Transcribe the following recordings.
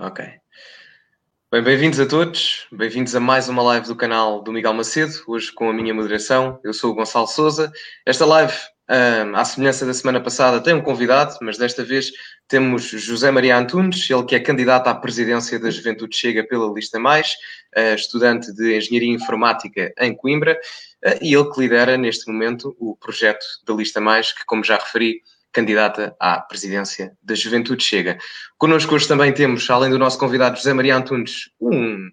Ok. Bem, bem-vindos a todos, bem-vindos a mais uma live do canal do Miguel Macedo, hoje com a minha moderação. Eu sou o Gonçalo Souza. Esta live, um, à semelhança da semana passada, tem um convidado, mas desta vez temos José Maria Antunes, ele que é candidato à presidência da Juventude Chega pela Lista Mais, uh, estudante de Engenharia Informática em Coimbra, uh, e ele que lidera neste momento o projeto da Lista Mais, que, como já referi, candidata à presidência da Juventude Chega. Connosco hoje também temos, além do nosso convidado José Maria Antunes, um,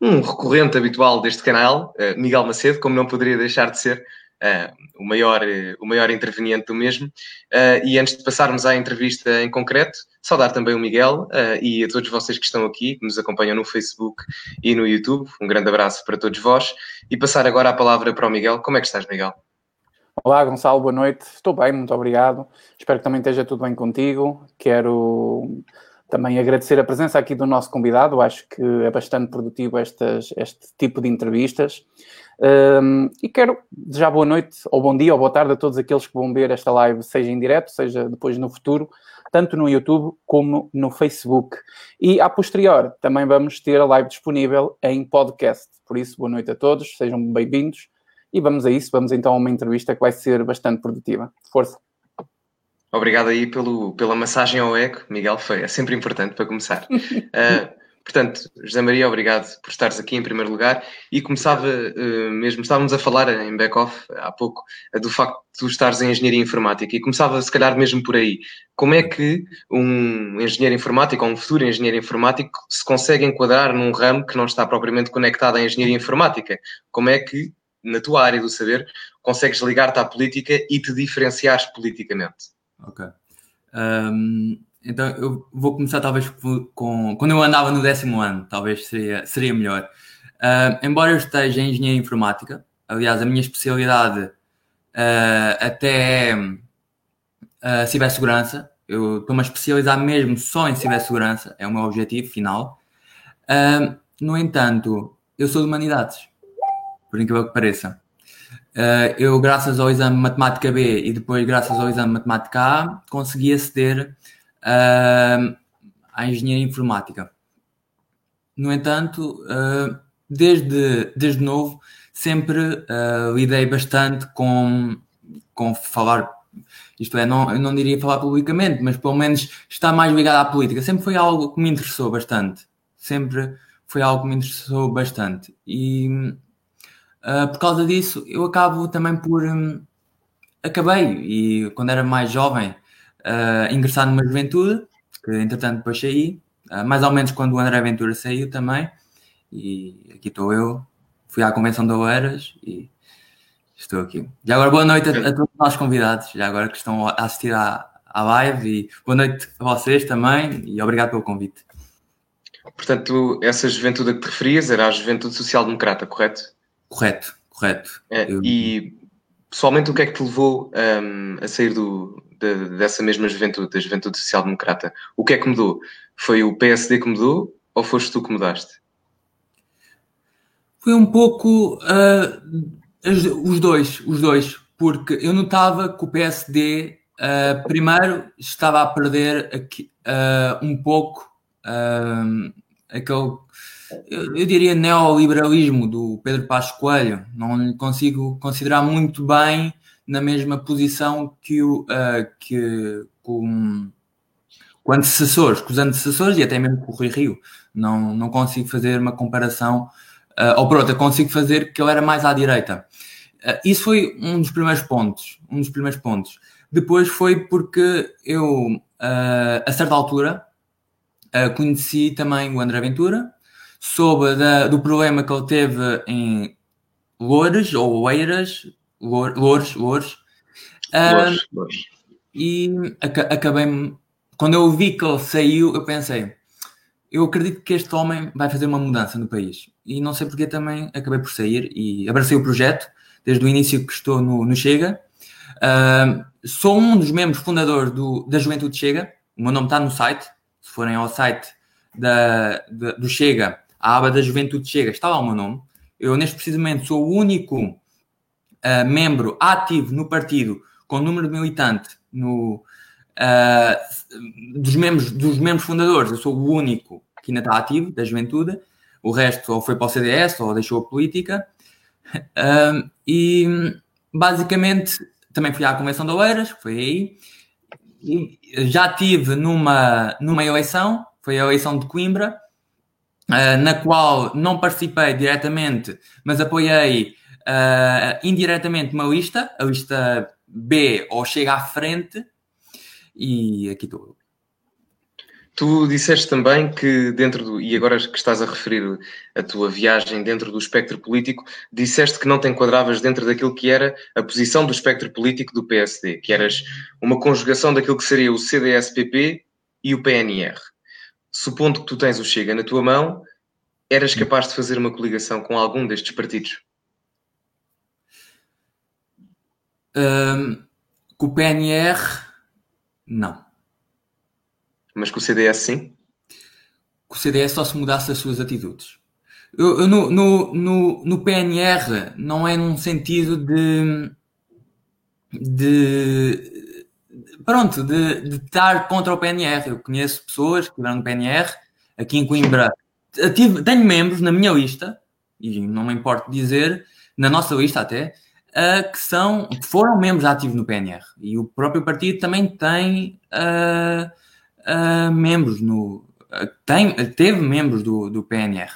um recorrente habitual deste canal, uh, Miguel Macedo, como não poderia deixar de ser, uh, o, maior, uh, o maior interveniente do mesmo. e antes de passarmos à entrevista em concreto, saudar também o Miguel e a todos vocês que estão aqui, que nos acompanham no Facebook e no YouTube. Um grande abraço para todos vós. E passar agora a palavra para o Miguel. Como é que estás, Miguel? Olá, Gonçalo, boa noite. Estou bem, muito obrigado. Espero que também esteja tudo bem contigo. Quero também agradecer a presença aqui do nosso convidado. Acho que é bastante produtivo estas, este tipo de entrevistas. Um, e quero desejar boa noite, ou bom dia, ou boa tarde a todos aqueles que vão ver esta live, seja em direto, seja depois no futuro, tanto no YouTube como no Facebook. E a posterior também vamos ter a live disponível em podcast. Por isso, boa noite a todos, sejam bem-vindos e vamos a isso, vamos então a uma entrevista que vai ser bastante produtiva. Força! Obrigado aí pelo, pela massagem ao ego, Miguel, foi, é sempre importante para começar. uh, portanto, José Maria, obrigado por estares aqui em primeiro lugar e começava uh, mesmo, estávamos a falar em back-off há pouco uh, do facto de tu estares em Engenharia Informática e começava se calhar mesmo por aí. Como é que um engenheiro informático ou um futuro engenheiro informático se consegue enquadrar num ramo que não está propriamente conectado à Engenharia Informática? Como é que na tua área do saber, consegues ligar-te à política e te diferenciares politicamente. Ok. Um, então eu vou começar talvez com quando eu andava no décimo ano, talvez seria, seria melhor. Uh, embora eu esteja em engenharia informática, aliás, a minha especialidade uh, até é uh, cibersegurança. Eu estou-me a especializar mesmo só em cibersegurança, é o meu objetivo final. Uh, no entanto, eu sou de humanidades por incrível que pareça. Uh, eu, graças ao exame Matemática B e depois, graças ao exame Matemática A, consegui aceder uh, à Engenharia Informática. No entanto, uh, desde, desde novo, sempre lidei bastante com, com falar, isto é, não, eu não diria falar publicamente, mas pelo menos estar mais ligado à política. Sempre foi algo que me interessou bastante. Sempre foi algo que me interessou bastante. E Uh, por causa disso, eu acabo também por. Um, acabei, e quando era mais jovem, uh, ingressar numa juventude, que entretanto depois saí, uh, mais ou menos quando o André Ventura saiu também, e aqui estou eu, fui à Convenção de Oeiras e estou aqui. E agora boa noite a, a, todos os nossos convidados, já agora que estão a assistir à, à live, e boa noite a vocês também, e obrigado pelo convite. Portanto, essa juventude a que te referias era a juventude social-democrata, correto? Correto, correto. É, eu... E pessoalmente o que é que te levou um, a sair do, de, dessa mesma juventude, da juventude social-democrata? O que é que mudou? Foi o PSD que mudou ou foste tu que mudaste? Foi um pouco uh, os dois, os dois, porque eu notava que o PSD uh, primeiro estava a perder aqui, uh, um pouco aquele eu, eu, diria, neoliberalismo do Pedro Passos Coelho. Não consigo considerar muito bem na mesma posição que o uh, que com, com antecessores, com os antecessores e até mesmo com o Rui Rio. Não, não consigo fazer uma comparação. Uh, ou por outra, consigo fazer que ele era mais à direita. Uh, isso foi um dos primeiros pontos. Um dos primeiros pontos. Depois foi porque eu, uh, a certa altura, conheci também o André Ventura, soube da, do problema que ele teve em Loures ou Oeiras, Loures, Loures, uh, e ac acabei quando eu vi que ele saiu, eu pensei, eu acredito que este homem vai fazer uma mudança no país. E não sei porque também acabei por sair e abracei o projeto, desde o início que estou no, no Chega. Uh, sou um dos membros fundadores do, da Juventude Chega, o meu nome está no site, se forem ao site da, da, do Chega, a aba da Juventude Chega, está lá o meu nome. Eu, neste precisamente, sou o único uh, membro ativo no partido com número de militante no, uh, dos, membros, dos membros fundadores. Eu sou o único que ainda está ativo, da juventude. O resto ou foi para o CDS ou deixou a política. Um, e basicamente também fui à Convenção de Oeiras, foi aí. E já tive numa, numa eleição, foi a eleição de Coimbra, uh, na qual não participei diretamente, mas apoiei uh, indiretamente uma lista, a lista B ou Chega à Frente, e aqui estou Tu disseste também que dentro do, e agora que estás a referir a tua viagem dentro do espectro político, disseste que não te enquadravas dentro daquilo que era a posição do espectro político do PSD, que eras uma conjugação daquilo que seria o CDS-PP e o PNR. Supondo que tu tens o Chega na tua mão, eras capaz de fazer uma coligação com algum destes partidos? Um, com o PNR, não. Mas com o CDS sim? Com o CDS só se mudasse as suas atitudes. Eu, eu, no, no, no, no, PNR não é num sentido de. de. Pronto, de, de estar contra o PNR. Eu conheço pessoas que estiveram no PNR, aqui em Coimbra. Tive, tenho membros na minha lista, e não me importo dizer, na nossa lista até, uh, que são, que foram membros ativos no PNR. E o próprio partido também tem. Uh, uh, membros no. Tem, teve membros do, do PNR.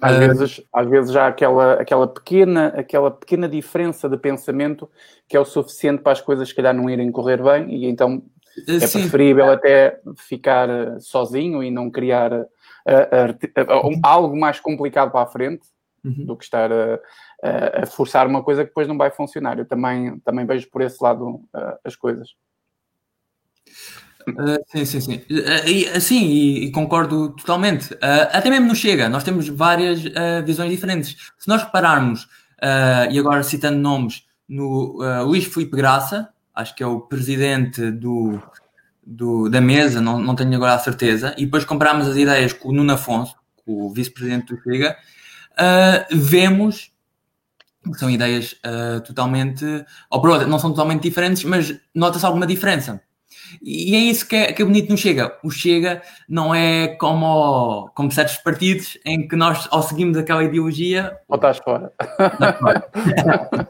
Às, uh, vezes, às vezes há aquela, aquela, pequena, aquela pequena diferença de pensamento que é o suficiente para as coisas, se calhar, não irem correr bem, e então é sim. preferível até ficar sozinho e não criar uh, uh, algo mais complicado para a frente uhum. do que estar a, a, forçar uma coisa que depois não vai funcionar. Eu também, também vejo por esse lado as coisas. Uh, sim, sim, sim. Uh, e, sim, e, e, concordo totalmente. Uh, até mesmo no Chega, nós temos várias visões diferentes. Se nós repararmos, e agora citando nomes, no Luís Filipe Graça, acho que é o presidente do, do, da mesa, não, não tenho agora a certeza, e depois compararmos as ideias com o Nuno Afonso, o vice-presidente do Chega, vemos que são ideias totalmente, ou por não são totalmente diferentes, mas nota-se alguma diferença. E é isso que é, que é bonito no Chega. O Chega não é como, como certos partidos em que nós, ao seguimos aquela ideologia. Ou estás fora.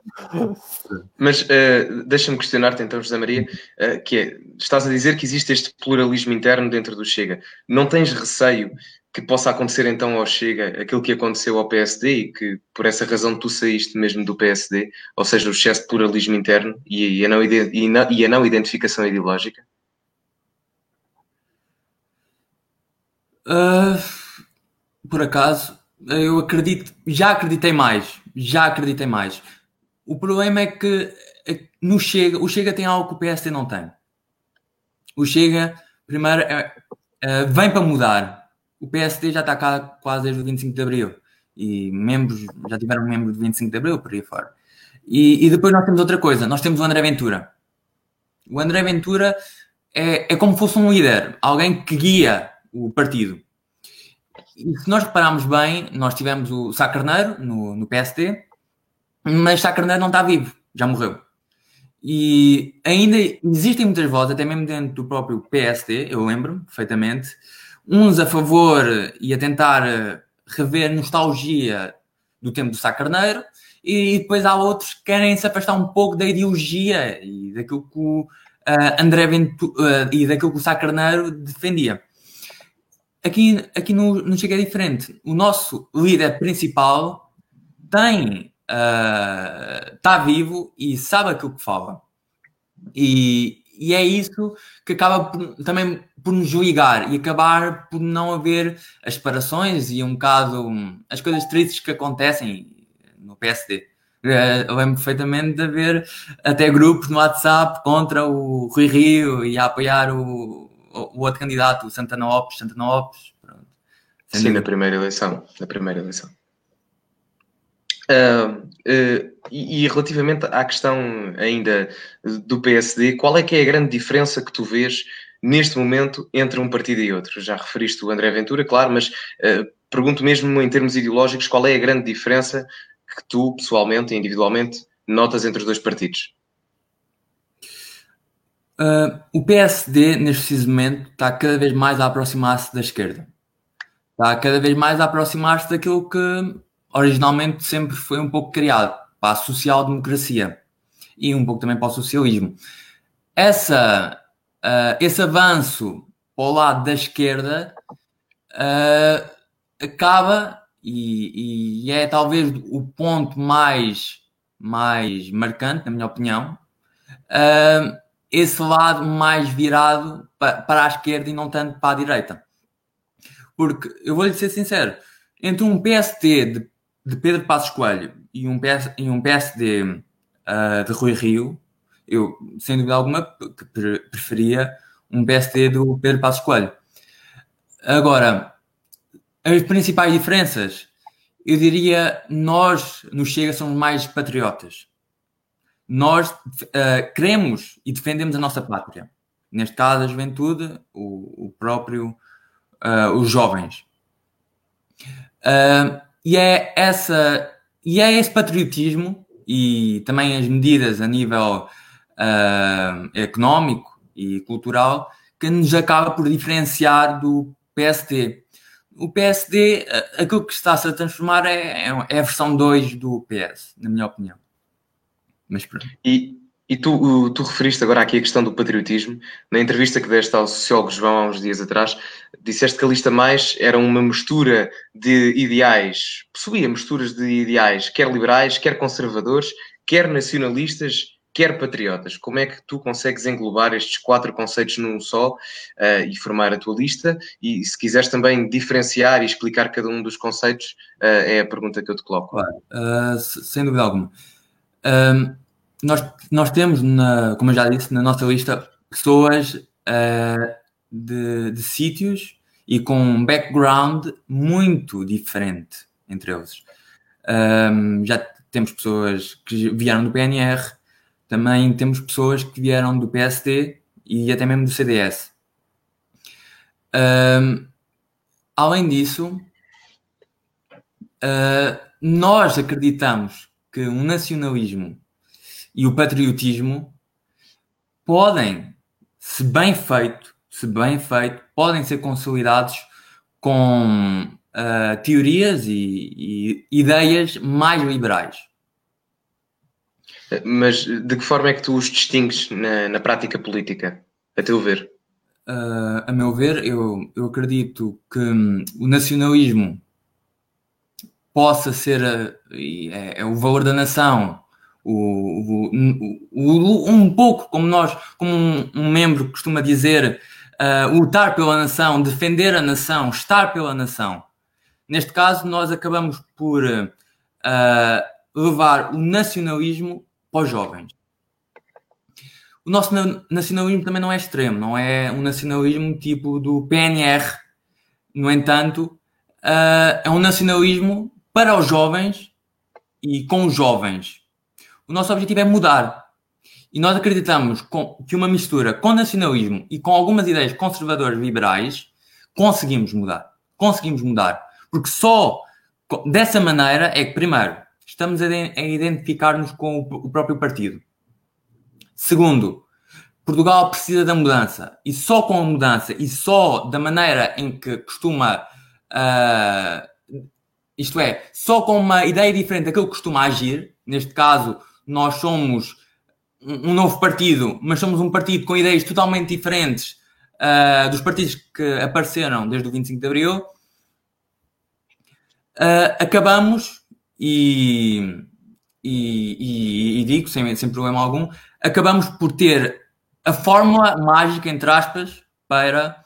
Mas uh, deixa-me questionar-te então, José Maria, uh, que é, estás a dizer que existe este pluralismo interno dentro do Chega. Não tens receio que possa acontecer então ao Chega aquilo que aconteceu ao PSD e que por essa razão tu saíste mesmo do PSD, ou seja, o excesso de pluralismo interno e a não, e a não identificação ideológica? Uh, por acaso, eu acredito, já acreditei mais, já acreditei mais. O problema é que é no Chega, o Chega tem algo que o PSD não tem. O Chega, primeiro, é, é, vem para mudar o PSD já está cá quase desde o 25 de Abril e membros, já tiveram membro do 25 de Abril por aí fora. E, e, depois nós temos outra coisa, nós temos o André Ventura. O André Ventura é, é como fosse um líder, alguém que guia o partido. E se nós repararmos bem, nós tivemos o Sá Carneiro no, no PSD, mas Sá Carneiro não está vivo, já morreu. E ainda existem muitas vozes, até mesmo dentro do próprio PSD, eu lembro-me perfeitamente, uns a favor e a tentar eh, rever nostalgia do tempo do Sá Carneiro, e depois há outros que querem se afastar um pouco da ideologia e daquilo que o uh, André Ventura, uh, e daquilo que o Sá Carneiro defendia. Aqui, aqui no, no Chega é diferente. O nosso líder principal tem está uh, vivo e sabe aquilo que fala. E, e é isso que acaba por, também por nos ligar e acabar por não haver as separações e um bocado as coisas tristes que acontecem no PSD. Eh, eu lembro perfeitamente de haver até grupos no WhatsApp contra o Rui Rio e a apoiar o, o outro candidato, o Santana Lopes. Santana Lopes pronto. Sim, na primeira eleição. Na primeira eleição. Uh, uh, e, e, relativamente à questão ainda do PSD, qual é que é a grande diferença que tu vês neste momento entre um partido e outro? Já referiste o André Ventura, claro, mas uh, pergunto mesmo em termos ideológicos, qual é a grande diferença que tu, pessoalmente e individualmente, notas entre os dois partidos? Uh, o PSD, neste preciso momento, está cada vez mais a aproximar-se da esquerda. Está cada vez mais a aproximar-se daquilo que originalmente sempre foi um pouco criado para a social-democracia e um pouco também para o socialismo. Essa, uh, esse avanço para o lado da esquerda uh, acaba, e, e, é talvez o ponto mais, mais marcante, na minha opinião, uh, esse lado mais virado para, para a esquerda e não tanto para a direita. Porque, eu vou-lhe ser sincero, entre um PST de, de Pedro Passos Coelho e um, PS, e um PSD de Rui Rio, eu, sem dúvida alguma, preferia um PSD do Pedro Passos Coelho. Agora, as principais diferenças, eu diria, nós no Chega somos mais patriotas nós uh, queremos e defendemos a nossa pátria. Neste caso, a juventude, o, o próprio, uh, os jovens. Uh, e, é essa, e é esse patriotismo e também as medidas a nível económico e cultural que nos acaba por diferenciar do PSD. O PSD, aquilo que está-se a transformar é, é a versão 2 do PS, na minha opinião. Mas E, e tu, tu referiste agora aqui a questão do patriotismo. Na entrevista que deste ao sociólogo João há uns dias atrás, disseste que a lista mais era uma mistura de ideais, possuía misturas de ideais, quer liberais, quer conservadores, quer nacionalistas, quer patriotas. Como é que tu consegues englobar estes quatro conceitos num só uh, e formar a tua lista? E se quiseres também diferenciar e explicar cada um dos conceitos, uh, é a pergunta que eu te coloco. Claro, uh, sem dúvida alguma. Um, nós, nós temos, na, como eu já disse, na nossa lista pessoas de, de sítios e com um background muito diferente entre eles. Um, já temos pessoas que vieram do PNR, também temos pessoas que vieram do PSD e até mesmo do CDS. Além disso, uh, nós acreditamos que um nacionalismo e o patriotismo podem, se bem feito, se bem feito, podem ser consolidados com uh, teorias e, e, ideias mais liberais. Mas de que forma é que tu os distingues na, na prática política, a teu ver? Uh, a meu ver, eu, eu acredito que um, o nacionalismo possa ser é, é, o valor da nação, o, o, o, um pouco como nós, como um, um membro costuma dizer, uh, lutar pela nação, defender a nação, estar pela nação. Neste caso, nós acabamos por uh, levar o nacionalismo para os jovens. O nosso nacionalismo também não é extremo, não é um nacionalismo tipo do PNR. No entanto, uh, é um nacionalismo para os jovens e com os jovens. O nosso objetivo é mudar. E nós acreditamos que uma mistura com nacionalismo e com algumas ideias conservadoras liberais conseguimos mudar. Conseguimos mudar. Porque só dessa maneira é que, primeiro, estamos a, identificar-nos com o próprio partido. Segundo, Portugal precisa da mudança. E só com a mudança e só da maneira em que costuma uh, isto é, só com uma ideia diferente daquilo que costuma agir, neste caso, nós somos um novo partido, mas somos um partido com ideias totalmente diferentes uh, dos partidos que apareceram desde o 25 de Abril, uh, acabamos, e, e, e, e, digo sem, sem problema algum, acabamos por ter a fórmula mágica, entre aspas, para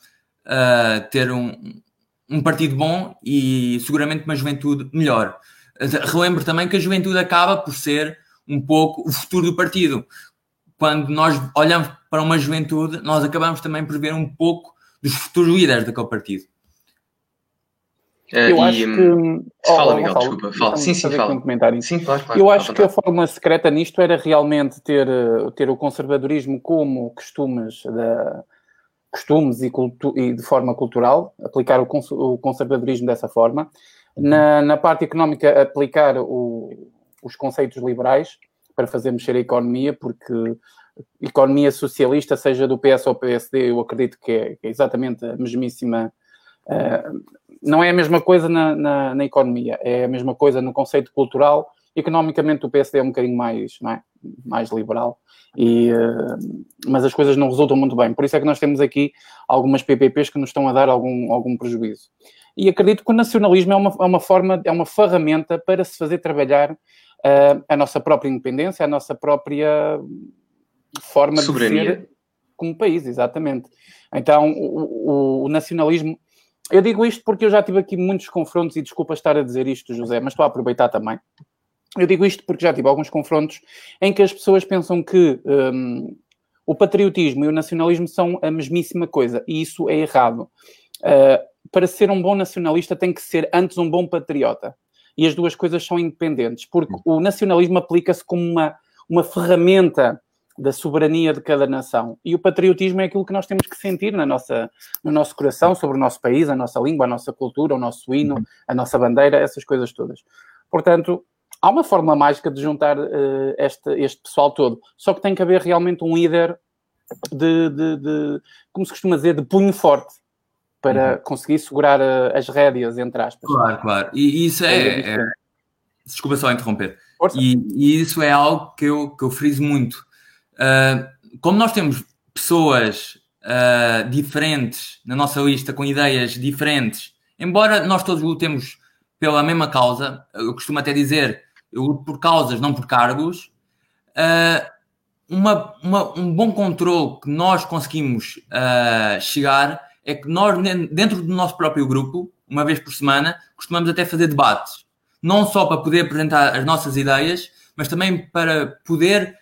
uh, ter um, um partido bom e seguramente uma juventude melhor. Relembro também que a juventude acaba por ser um pouco o futuro do partido. Quando nós olhamos para uma juventude, nós acabamos também por ver um pouco dos futuros líderes daquele partido. Eu uh, acho e, que. Fala, oh, Miguel, falo, desculpa. Fala. Sim, sim, fala. Um comentário. Sim, claro, claro, Eu acho que a fórmula secreta nisto era realmente ter, ter o conservadorismo como costumes da, costumes e, e, de forma cultural, aplicar o, cons o conservadorismo dessa forma. Na, na parte económica, aplicar o, os conceitos liberais para fazer mexer a economia, porque economia socialista, seja do PS ou PSD, eu acredito que é, que é exatamente a mesmíssima. Uh, não é a mesma coisa na, na, na, economia, é a mesma coisa no conceito cultural. Economicamente, o PSD é um bocadinho mais, é? mais liberal, e, uh, mas as coisas não resultam muito bem. Por isso é que nós temos aqui algumas PPPs que nos estão a dar algum, algum prejuízo. E acredito que o nacionalismo é uma, é uma forma, é uma ferramenta para se fazer trabalhar uh, a nossa própria independência, a nossa própria forma Soberania. de ser como país, exatamente. Então, o, o, o, nacionalismo. Eu digo isto porque eu já tive aqui muitos confrontos, e desculpa estar a dizer isto, José, mas estou a aproveitar também. Eu digo isto porque já tive alguns confrontos em que as pessoas pensam que um, o patriotismo e o nacionalismo são a mesmíssima coisa, e isso é errado. Uh, para ser um bom nacionalista tem que ser antes um bom patriota. E as duas coisas são independentes, porque o nacionalismo aplica-se como uma, uma ferramenta da soberania de cada nação. E o patriotismo é aquilo que nós temos que sentir na nossa, no nosso coração sobre o nosso país, a nossa língua, a nossa cultura, o nosso hino, a nossa bandeira, essas coisas todas. Portanto, há uma fórmula mágica de juntar uh, este, este pessoal todo. Só que tem que haver realmente um líder de, de, de como se costuma dizer, de punho forte para uhum. conseguir segurar uh, as rédeas, entre aspas. Claro, claro. E isso é. é, é... Desculpa só interromper. E, e, isso é algo que eu, que eu friso muito. Uh, como nós temos pessoas uh, diferentes na nossa lista, com ideias diferentes, embora nós todos lutemos pela mesma causa, eu costumo até dizer, eu luto por causas, não por cargos, uh, uma, uma, um bom controle que nós conseguimos chegar é que nós, dentro do nosso próprio grupo, uma vez por semana, costumamos até fazer debates. Não só para poder apresentar as nossas ideias, mas também para poder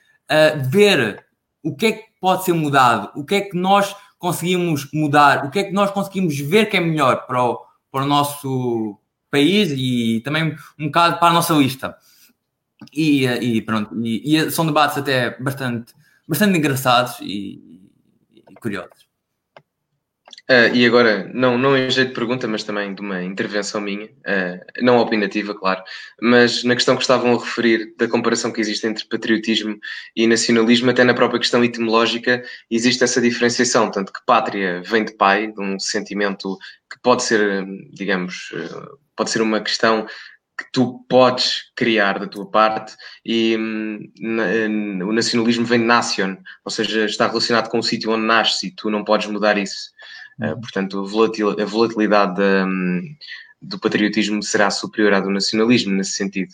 ver o que é que pode ser mudado, o que é que nós conseguimos mudar, o que é que nós conseguimos ver que é melhor para o, para o nosso país e também um bocado para a nossa lista. E, e pronto, e, e, são debates até bastante, bastante engraçados e, e curiosos. Uh, e agora, não, não em jeito de pergunta, mas também de uma intervenção minha, uh, não opinativa, claro, mas na questão que estavam a referir da comparação que existe entre patriotismo e nacionalismo, até na própria questão etimológica, existe essa diferenciação, tanto que pátria vem de pai, de um sentimento que pode ser, digamos, uh, pode ser uma questão que tu podes criar da tua parte e um, o nacionalismo vem de nation, ou seja, está relacionado com o sítio onde nasces e tu não podes mudar isso. Uh, portanto, a volatilidade da, um, do patriotismo será superior à do nacionalismo nesse sentido.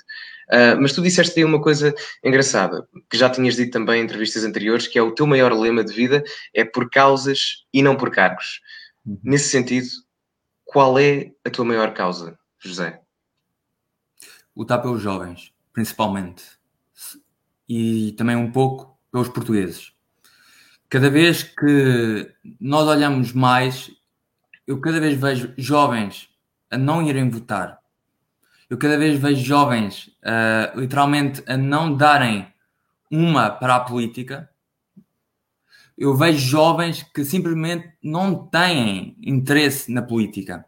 Uh, mas tu disseste aí uma coisa engraçada, que já tinhas dito também em entrevistas anteriores, que é o teu maior lema de vida é por causas e não por cargos. Uhum. Nesse sentido, qual é a tua maior causa, José? Lutar pelos jovens, principalmente. E também um pouco pelos portugueses cada vez que nós olhamos mais, eu cada vez vejo jovens a não irem votar. Eu cada vez vejo jovens uh, literalmente a não darem uma para a política. Eu vejo jovens que simplesmente não têm interesse na política.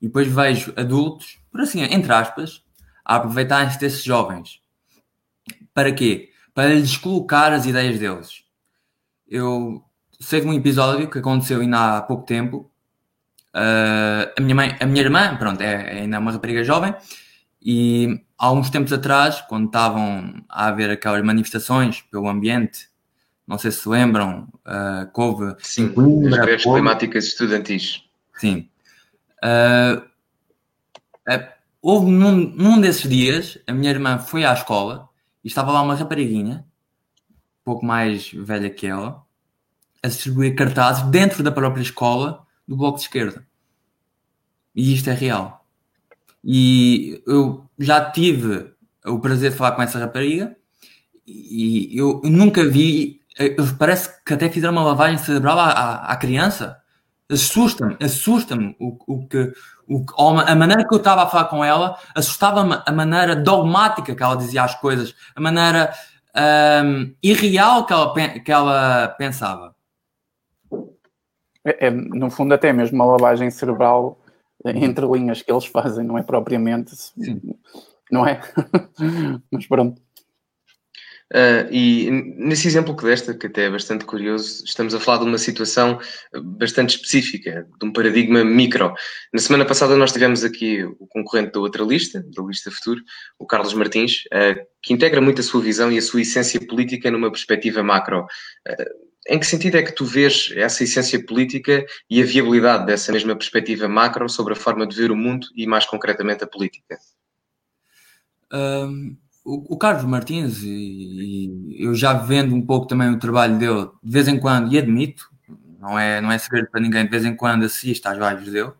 E depois vejo adultos, por assim, entre aspas, a aproveitarem-se desses jovens. Para quê? Para lhes colocar as ideias deles eu sei de um episódio que aconteceu ainda há pouco tempo. Uh, a, minha mãe, a minha irmã, pronto, é, é ainda uma rapariga jovem, e há uns tempos atrás, quando estavam a haver aquelas manifestações pelo ambiente, não sei se se lembram, uh, que houve. Sim, Coimbra, as greves climáticas estudantis. Sim. Uh, uh, houve num, num desses dias, a minha irmã foi à escola e estava lá uma rapariguinha pouco mais velha que ela, a distribuir cartazes dentro da própria escola do Bloco de Esquerda. E isto é real. E eu já tive o prazer de falar com essa rapariga e eu nunca vi. Parece que até fizeram uma lavagem cerebral à, à, à criança. Assusta-me, assusta-me o, o que, o, a maneira que eu estava a falar com ela, assustava-me a maneira dogmática que ela dizia as coisas, a maneira um, irreal que ela, que ela pensava. É, é, no fundo, até mesmo uma lavagem cerebral entre linhas que eles fazem, não é propriamente. Sim. Não é? Mas pronto. Uh, e nesse exemplo que desta, que até é bastante curioso, estamos a falar de uma situação bastante específica, de um paradigma micro. Na semana passada nós tivemos aqui o concorrente da outra lista, da lista Futuro, o Carlos Martins, uh, que integra muito a sua visão e a sua essência política numa perspectiva macro. Uh, em que sentido é que tu vês essa essência política e a viabilidade dessa mesma perspectiva macro sobre a forma de ver o mundo e, mais concretamente, a política? Um, o, o, Carlos Martins, e, e, eu já vendo um pouco também o trabalho dele, de vez em quando, e admito, não é, não é segredo para ninguém, de vez em quando assisto às lives dele.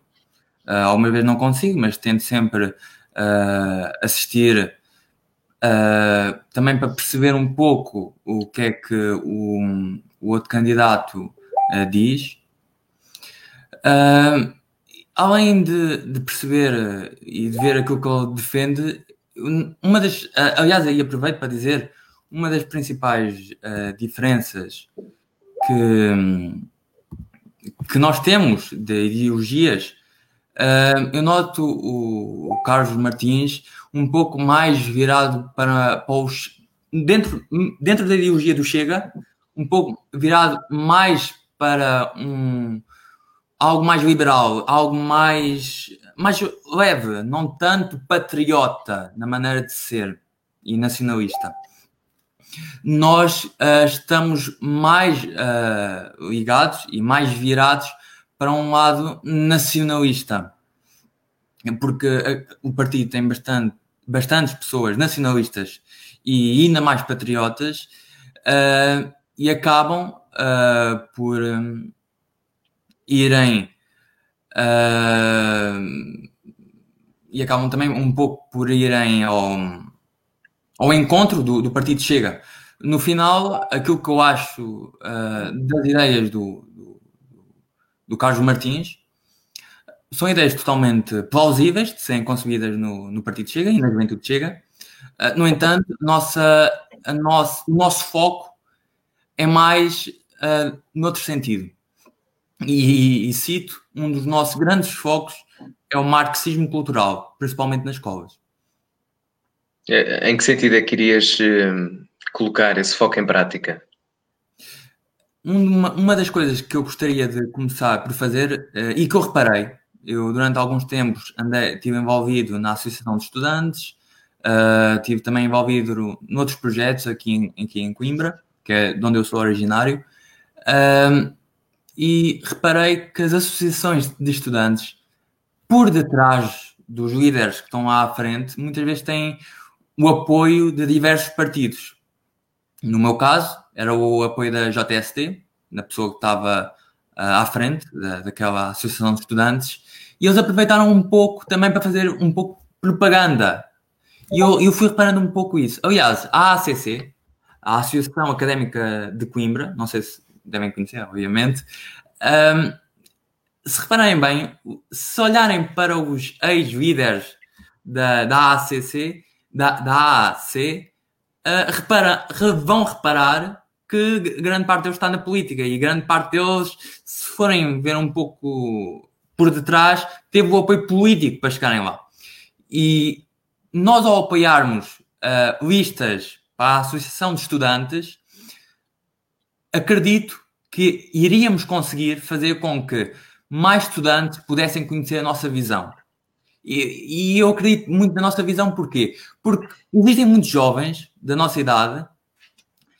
Uh, alguma vez não consigo, mas tento sempre uh, assistir uh, também para perceber um pouco o que é que o, o outro candidato uh, diz. Uh, além de, de, perceber e de ver aquilo que ele defende, uma das, uh, aliás, aí aproveito para dizer, uma das principais diferenças que, que nós temos de ideologias, eu noto o, o Carlos Martins um pouco mais virado para, para os dentro, dentro da ideologia do Chega, um pouco virado mais para um algo mais liberal, algo mais mais leve, não tanto patriota na maneira de ser e nacionalista. Nós uh, estamos mais uh, ligados e mais virados para um lado nacionalista, porque uh, o partido tem bastante, bastantes pessoas nacionalistas e ainda mais patriotas e acabam uh, por um, irem uh, e acabam também um pouco por irem ao, ao encontro do, do Partido Chega. No final, aquilo que eu acho uh, das ideias do, do, do, Carlos Martins são ideias totalmente plausíveis de serem concebidas no, no Partido Chega e na Juventude Chega. No entanto, nossa, a nosso, o nosso foco é mais uh, noutro sentido. E, e, cito, um dos nossos grandes focos é o marxismo cultural, principalmente nas escolas. É, em que sentido é que irias uh, colocar esse foco em prática? Uma, uma, das coisas que eu gostaria de começar por fazer, uh, e que eu reparei, eu durante alguns tempos andei, estive envolvido na Associação de Estudantes, uh, estive também envolvido noutros projetos aqui em, aqui em Coimbra, que é de onde eu sou originário, um, e reparei que as associações de estudantes, por detrás dos líderes que estão lá à frente, muitas vezes têm o apoio de diversos partidos. No meu caso, era o apoio da JST, da pessoa que estava uh, à frente da, daquela associação de estudantes, e eles aproveitaram um pouco também para fazer um pouco propaganda. E eu, eu fui reparando um pouco isso. Aliás, a ACC, a Associação Académica de Coimbra, não sei se devem conhecer, obviamente. Um, se repararem bem, se olharem para os ex-líderes da, da ACC, da, da AAC, uh, repara, vão reparar que grande parte deles está na política e grande parte deles, se forem ver um pouco por detrás, teve o apoio político para chegarem lá. E nós, ao apoiarmos uh, listas para a Associação de Estudantes, acredito que iríamos conseguir fazer com que mais estudantes pudessem conhecer a nossa visão. E, e eu acredito muito na nossa visão, porquê? Porque existem muitos jovens da nossa idade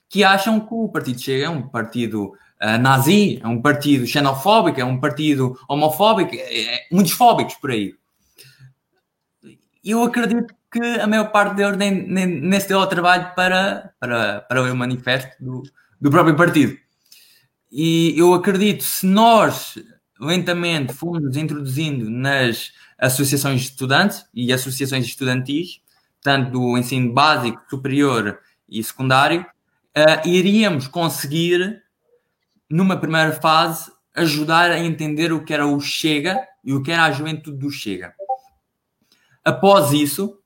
que acham que o Partido Chega é um partido uh, nazi, é um partido xenofóbico, é um partido homofóbico, é, é, muitos fóbicos por aí. Eu acredito que a maior parte deles nem, nem, nem se deu ao trabalho para, para, para ler o manifesto do, do próprio partido. E eu acredito, se nós lentamente fomos introduzindo nas associações de estudantes e associações estudantis, tanto do ensino básico, superior e secundário, uh, iríamos conseguir, numa primeira fase, ajudar a entender o que era o Chega e o que era a juventude do Chega. Após isso,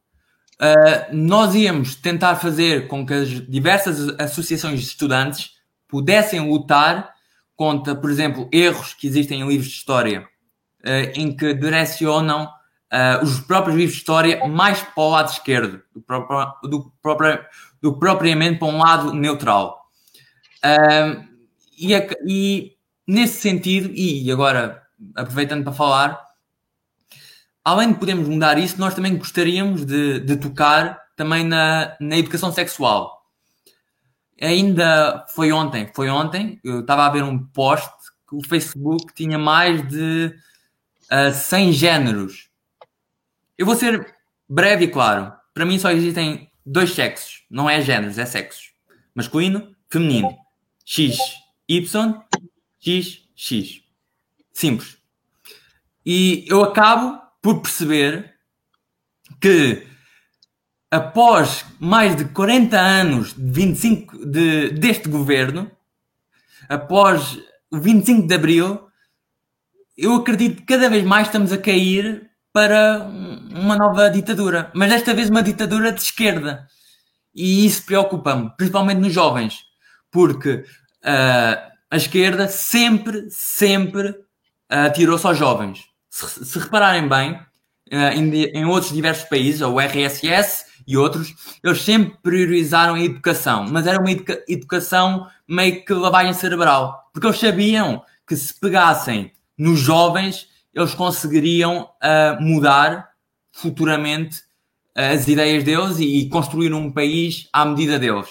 uh, nós íamos tentar fazer com que as diversas associações de estudantes pudessem lutar contra, por exemplo, erros que existem em livros de história, uh, em que direcionam uh, os próprios livros de história mais para o lado esquerdo do próprio, do próprio, do propriamente para um lado neutral. Uh, e, e, nesse sentido, e agora aproveitando para falar, além de podermos mudar isso, nós também gostaríamos de, de tocar também na, na educação sexual. Ainda foi ontem, foi ontem, eu estava a ver um post que o Facebook tinha mais de uh, 100 géneros. Eu vou ser breve e claro. Para mim só existem dois sexos, não é géneros, é sexos. Masculino, feminino. X, Y, X, X. Simples. E eu acabo por perceber que após mais de 40 anos de 25 de, deste governo, após o 25 de Abril, eu acredito que cada vez mais estamos a cair para uma nova ditadura, mas desta vez uma ditadura de esquerda. E isso preocupa-me, principalmente nos jovens, porque uh, a esquerda sempre, sempre uh, tirou-se aos jovens. Se, se repararem bem, uh, em, em, outros diversos países, o RSS e outros, eles sempre priorizaram a educação, mas era uma educa educação meio que lavagem cerebral, porque eles sabiam que se pegassem nos jovens, eles conseguiriam uh, mudar futuramente as ideias deles e, e construir um país à medida deles.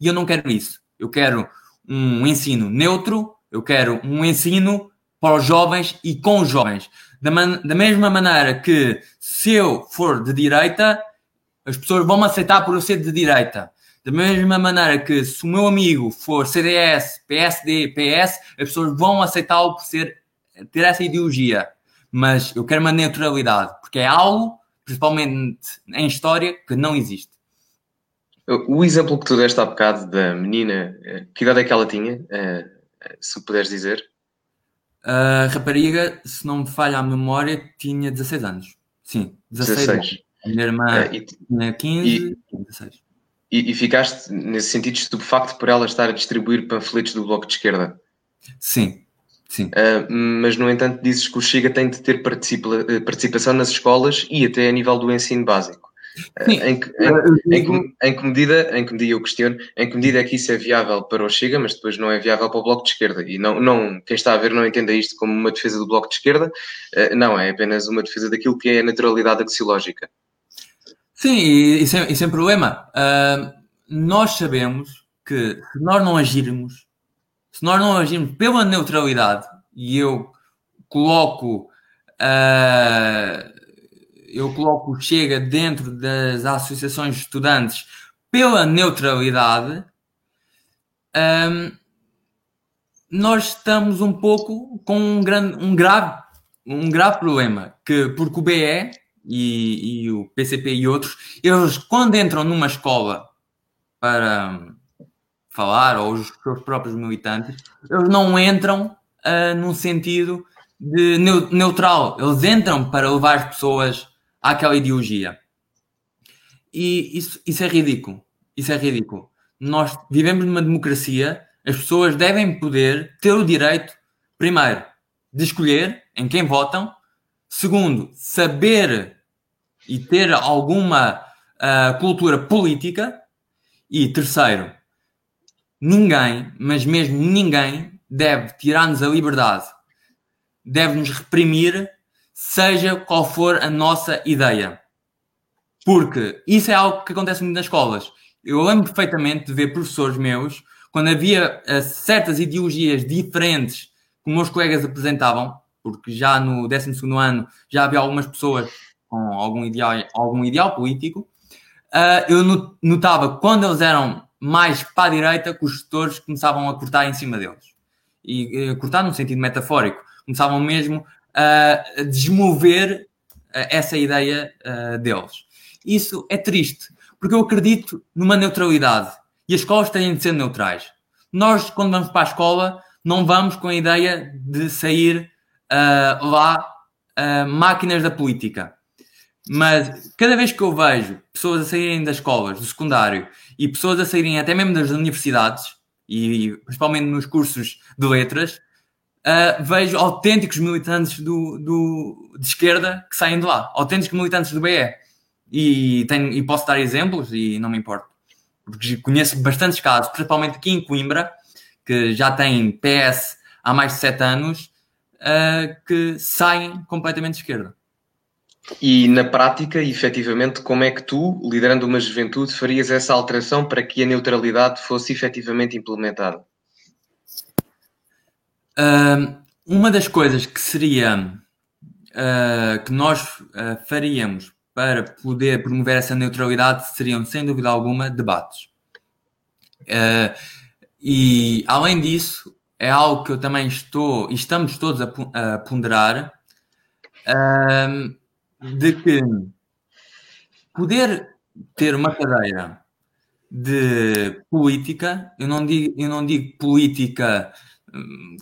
E eu não quero isso. Eu quero um ensino neutro, eu quero um ensino para os jovens e com os jovens. Da, man da mesma maneira que se eu for de direita, as pessoas vão me aceitar por eu ser de direita. Da mesma maneira que se o meu amigo for CDS, PSD, PS, as pessoas vão aceitá-lo por ser, ter essa ideologia. Mas eu quero uma neutralidade, porque é algo, principalmente em história, que não existe. O exemplo que tu deste há bocado da menina, eh, que idade é que ela tinha, eh, se puderes dizer? A rapariga, se não me falha a memória, tinha 16 anos. Sim, 16. 16. Anos. A minha irmã é, e, tinha 15 e, 16. E, e, ficaste, nesse sentido, estupefacto por ela estar a distribuir panfletos do Bloco de Esquerda? Sim, sim. Uh, mas, no entanto, dizes que o Chega tem de ter participa participação nas escolas e até a nível do ensino básico. Em que, em, em, que, em, que, medida, em que medida eu questiono, em que medida é que isso é viável para o Chega, mas depois não é viável para o Bloco de Esquerda? E não, não, quem está a ver não entenda isto como uma defesa do Bloco de Esquerda, eh, não, é apenas uma defesa daquilo que é a naturalidade axiológica. Sim, e sem, e sem problema. Uh, nós sabemos que se nós não agirmos, se nós não agirmos pela neutralidade, e eu coloco uh, eu coloco o Chega dentro das associações de estudantes pela neutralidade, um, nós estamos um pouco com um, grande, um, grave, um grave problema, que, porque o BE e, e o PCP e outros, eles quando entram numa escola para falar, ou os seus próprios militantes, eles não entram uh, num sentido de neutral, eles entram para levar as pessoas àquela ideologia. E isso, isso é ridículo. Isso é ridículo. Nós vivemos numa democracia, as pessoas devem poder ter o direito, primeiro, de escolher em quem votam, segundo, saber e ter alguma uh, cultura política, e terceiro, ninguém, mas mesmo ninguém, deve tirar-nos a liberdade, deve nos reprimir seja qual for a nossa ideia. Porque isso é algo que acontece muito nas escolas. Eu lembro perfeitamente de ver professores meus, quando havia uh, certas ideologias diferentes que meus colegas apresentavam, porque já no 12 ano já havia algumas pessoas com algum ideal, algum ideal político, uh, eu notava quando eles eram mais para a direita que os gestores começavam a cortar em cima deles. E uh, cortar no sentido metafórico. Começavam mesmo uh, desmover uh, essa ideia uh, deles. Isso é triste, porque eu acredito numa neutralidade e as escolas têm de ser neutrais. Nós, quando vamos para a escola, não vamos com a ideia de sair lá máquinas da política. Mas cada vez que eu vejo pessoas a saírem das escolas, do secundário, e pessoas a saírem até mesmo das universidades, e principalmente nos cursos de letras, uh, vejo autênticos militantes do, do, de esquerda que saem de lá, autênticos militantes do BE. E, tenho, e posso dar exemplos e não me importo. porque conheço bastantes casos, principalmente aqui em Coimbra, que já têm PS há mais de sete anos, uh, que saem completamente de esquerda. E na prática, efetivamente, como é que tu, liderando uma juventude, farias essa alteração para que a neutralidade fosse efetivamente implementada? Uma das coisas que seria uh, que nós uh, faríamos para poder promover essa neutralidade seriam, sem dúvida alguma, debates. e além disso, é algo que eu também estou, e estamos todos a, a ponderar de que poder ter uma cadeira de política, eu não digo, eu não digo política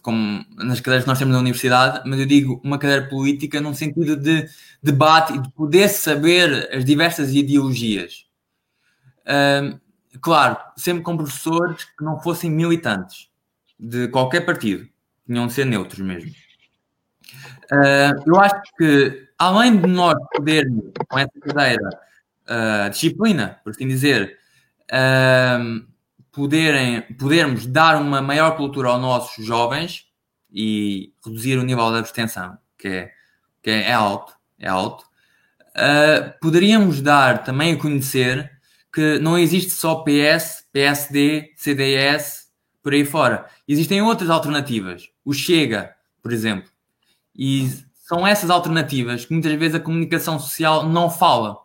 como nas cadeiras que nós temos na universidade, mas eu digo uma cadeira política num sentido de debate e de poder saber as diversas ideologias. Um, claro, sempre com professores que não fossem militantes de qualquer partido, tinham de ser neutros mesmo. Uh, eu acho que, além de nós podermos, com essa cadeira, uh, disciplina, por assim dizer, uh, poderem, podermos dar uma maior cultura aos nossos jovens e reduzir o nível de abstenção, que é, que é alto, é alto, poderíamos dar também a conhecer que não existe só PS, PSD, CDS, por aí fora. Existem outras alternativas. O Chega, por exemplo e são essas alternativas que muitas vezes a comunicação social não fala.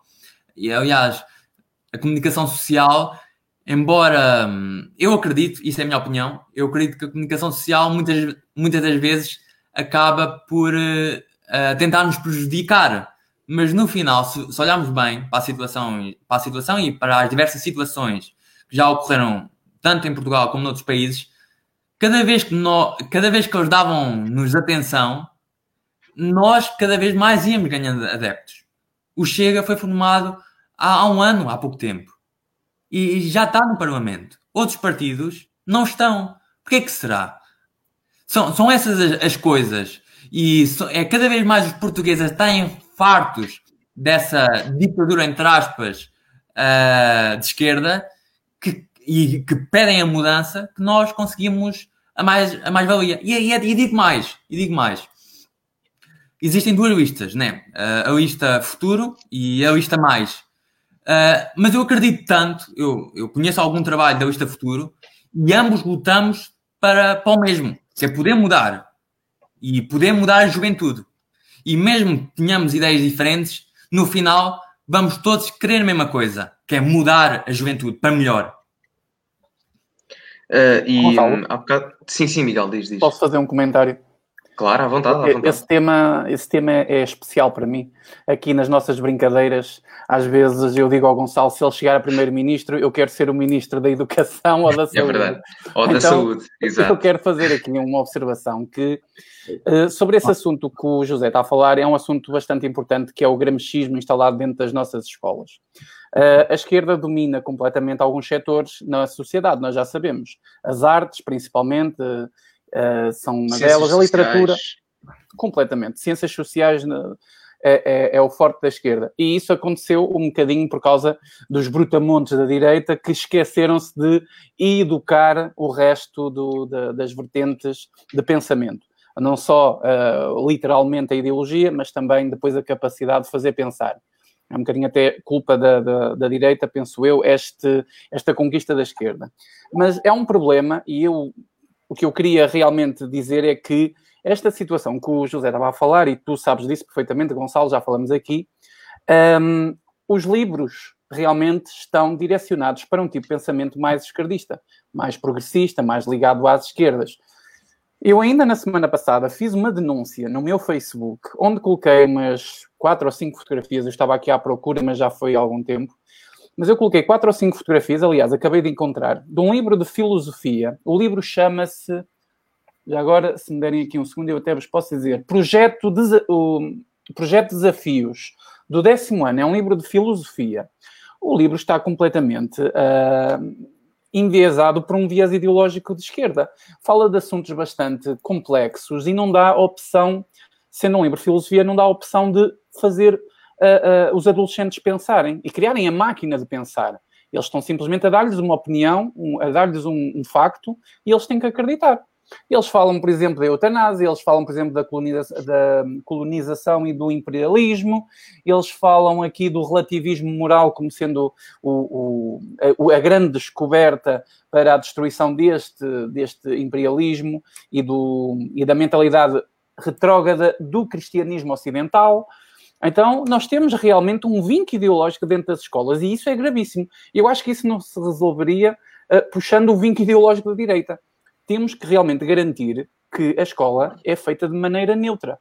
E, aliás, a comunicação social, embora hum, eu acredito, isso é a minha opinião, eu acredito que a comunicação social muitas, muitas das vezes acaba por uh, tentar nos prejudicar. Mas no final, se, se olharmos bem para a, situação, para a situação e para as diversas situações que já ocorreram tanto em Portugal como noutros países, cada vez que, nós, cada vez que eles davam-nos atenção, nós cada vez mais íamos ganhando adeptos. O Chega foi formado há, há um ano, há pouco tempo. E, já está no Parlamento. Outros partidos não estão. Porquê que será? São, são essas as, as coisas. E so, é cada vez mais os portugueses têm fartos dessa ditadura, entre aspas, uh, de esquerda, que, e que pedem a mudança, que nós conseguimos a mais a mais-valia. E, e, e digo mais, e digo mais existem duas listas, né? Uh, a lista futuro e a lista mais. Uh, mas eu acredito tanto, eu, eu conheço algum trabalho da lista futuro e ambos lutamos para, para o mesmo, que é poder mudar e poder mudar a juventude. E mesmo que tenhamos ideias diferentes, no final vamos todos querer a mesma coisa, que é mudar a juventude para melhor. Uh, e um, bocado... Sim, sim, Miguel, diz, diz. Posso fazer um comentário? Claro, à vontade, à vontade. Esse tema, esse tema é, especial para mim. Aqui nas nossas brincadeiras, às vezes eu digo ao Gonçalo, se ele chegar a primeiro-ministro, eu quero ser o ministro da Educação ou da Saúde. É verdade, ou da então, Saúde, exato. Eu quero fazer aqui uma observação que, uh, sobre esse assunto que o José está a falar, é um assunto bastante importante, que é o gramscismo instalado dentro das nossas escolas. Uh, a esquerda domina completamente alguns setores na sociedade, nós já sabemos. As artes, principalmente... Uh, são uma Ciências delas. A literatura, completamente. Ciências sociais é, é, é, o forte da esquerda. E isso aconteceu um bocadinho por causa dos brutamontes da direita que esqueceram-se de educar o resto do, da, das vertentes de pensamento. Não só uh, literalmente a ideologia, mas também depois a capacidade de fazer pensar. É um bocadinho até culpa da, da, da direita, penso eu, este, esta conquista da esquerda. Mas é um problema, e eu o que eu queria realmente dizer é que esta situação que o José estava a falar, e tu sabes disso perfeitamente, Gonçalo, já falamos aqui, um, os livros realmente estão direcionados para um tipo de pensamento mais esquerdista, mais progressista, mais ligado às esquerdas. Eu ainda na semana passada fiz uma denúncia no meu Facebook, onde coloquei umas quatro ou cinco fotografias, eu estava aqui à procura, mas já foi há algum tempo, mas eu coloquei quatro ou cinco fotografias, aliás, acabei de encontrar, de um livro de filosofia. O livro chama-se, já agora, se me derem aqui um segundo, eu até vos posso dizer, Projeto, o Projeto Desafios, do décimo ano. É um livro de filosofia. O livro está completamente uh, enviesado por um viés ideológico de esquerda. Fala de assuntos bastante complexos e não dá opção, sendo um livro de filosofia, não dá opção de fazer uh, uh, os adolescentes pensarem e criarem a máquina de pensar. Eles estão simplesmente a dar-lhes uma opinião, um, a dar-lhes um, um facto e eles têm que acreditar. Eles falam, por exemplo, da eutanásia, eles falam, por exemplo, da, coloniza da colonização e do imperialismo, eles falam aqui do relativismo moral como sendo o, o, a, a, grande descoberta para a destruição deste, deste imperialismo e, do, e da mentalidade retrógrada do cristianismo ocidental. Então, nós temos realmente um vinco ideológico dentro das escolas e isso é gravíssimo. Eu acho que isso não se resolveria uh, puxando o vinco ideológico da direita temos que realmente garantir que a escola é feita de maneira neutra.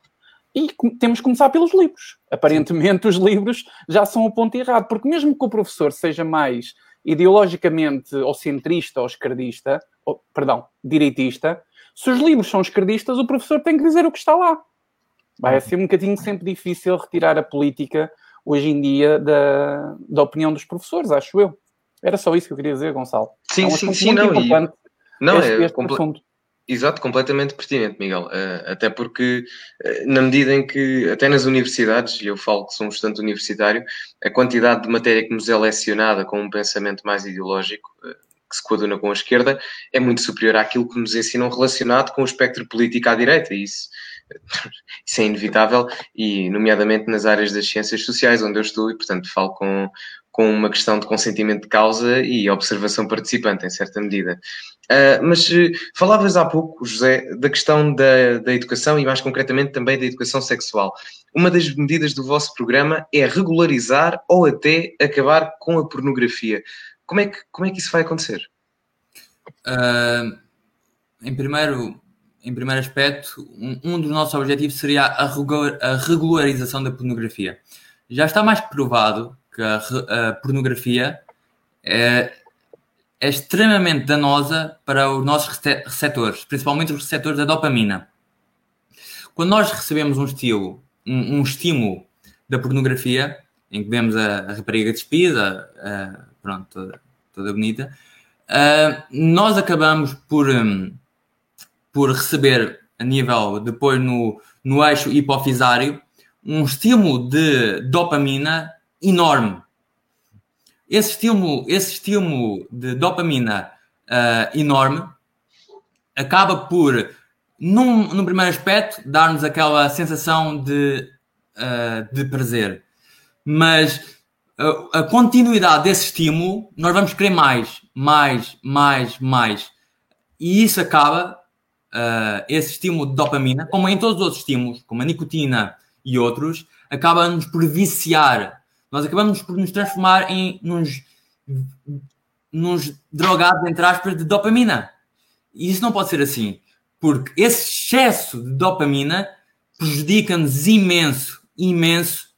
E temos que começar pelos livros. Aparentemente, os livros já são o ponto errado, porque mesmo que o professor seja mais ideologicamente ou centrista ou esquerdista, ou, perdão, direitista, se os livros são esquerdistas, o professor tem que dizer o que está lá. Vai ser um bocadinho sempre difícil retirar a política hoje em dia da, da opinião dos professores, acho eu. Era só isso que eu queria dizer, Gonçalo. Sim, é um sim, sim, não. E, não, este, é este comple... Exato, completamente pertinente, Miguel. Uh, até porque, uh, na medida em que, até nas universidades, e eu falo que sou um estudante universitário, a quantidade de matéria que nos é lecionada com um pensamento mais ideológico, uh, que se coaduna com a esquerda, é muito superior àquilo que nos ensinam relacionado com o espectro político à direita. E isso, isso é inevitável, e nomeadamente nas áreas das ciências sociais, onde eu estou, e portanto falo com, com uma questão de consentimento de causa e observação participante, em certa medida. Uh, mas uh, falavas há pouco, José, da questão da, da educação e mais concretamente também da educação sexual. Uma das medidas do vosso programa é regularizar ou até acabar com a pornografia. Como é que, como é que isso vai acontecer? Uh, em, primeiro, em primeiro aspecto, um, um dos nossos objetivos seria a, regular, a regularização da pornografia. Já está mais provado que a, a pornografia é, é, extremamente danosa para os nossos receptores, principalmente os receptores da dopamina. Quando nós recebemos um estilo, um, um estímulo da pornografia, em que vemos a, a rapariga despida, uh, pronto, toda, toda bonita, uh, nós acabamos por, um, por receber a nível, depois no, no eixo hipofisário, um estímulo de dopamina enorme. Esse estímulo, esse estímulo de dopamina uh, enorme acaba por, num, num primeiro aspecto, dar-nos aquela sensação de, uh, de prazer. Mas a, a continuidade desse estímulo, nós vamos querer mais, mais, mais, mais. E isso acaba, uh, esse estímulo de dopamina, como em todos os outros estímulos, como a nicotina e outros, acaba-nos por viciar nós acabamos por nos transformar em nos, nos drogados, entre aspas, de dopamina. E isso não pode ser assim, porque esse excesso de dopamina prejudica-nos imenso, imenso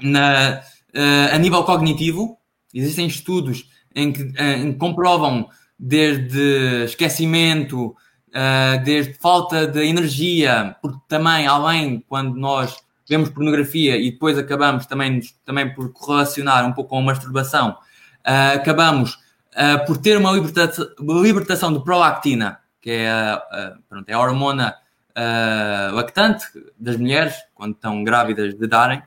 na, uh, a nível cognitivo. Existem estudos em que, uh, em que comprovam desde esquecimento, uh, desde falta de energia, porque também, além, quando nós vemos pornografia e depois acabamos também, também por correlacionar um pouco com a masturbação, uh, acabamos uh, por ter uma libertação, libertação de prolactina, que é a, pronto, é a hormona uh, lactante das mulheres, quando estão grávidas de darem,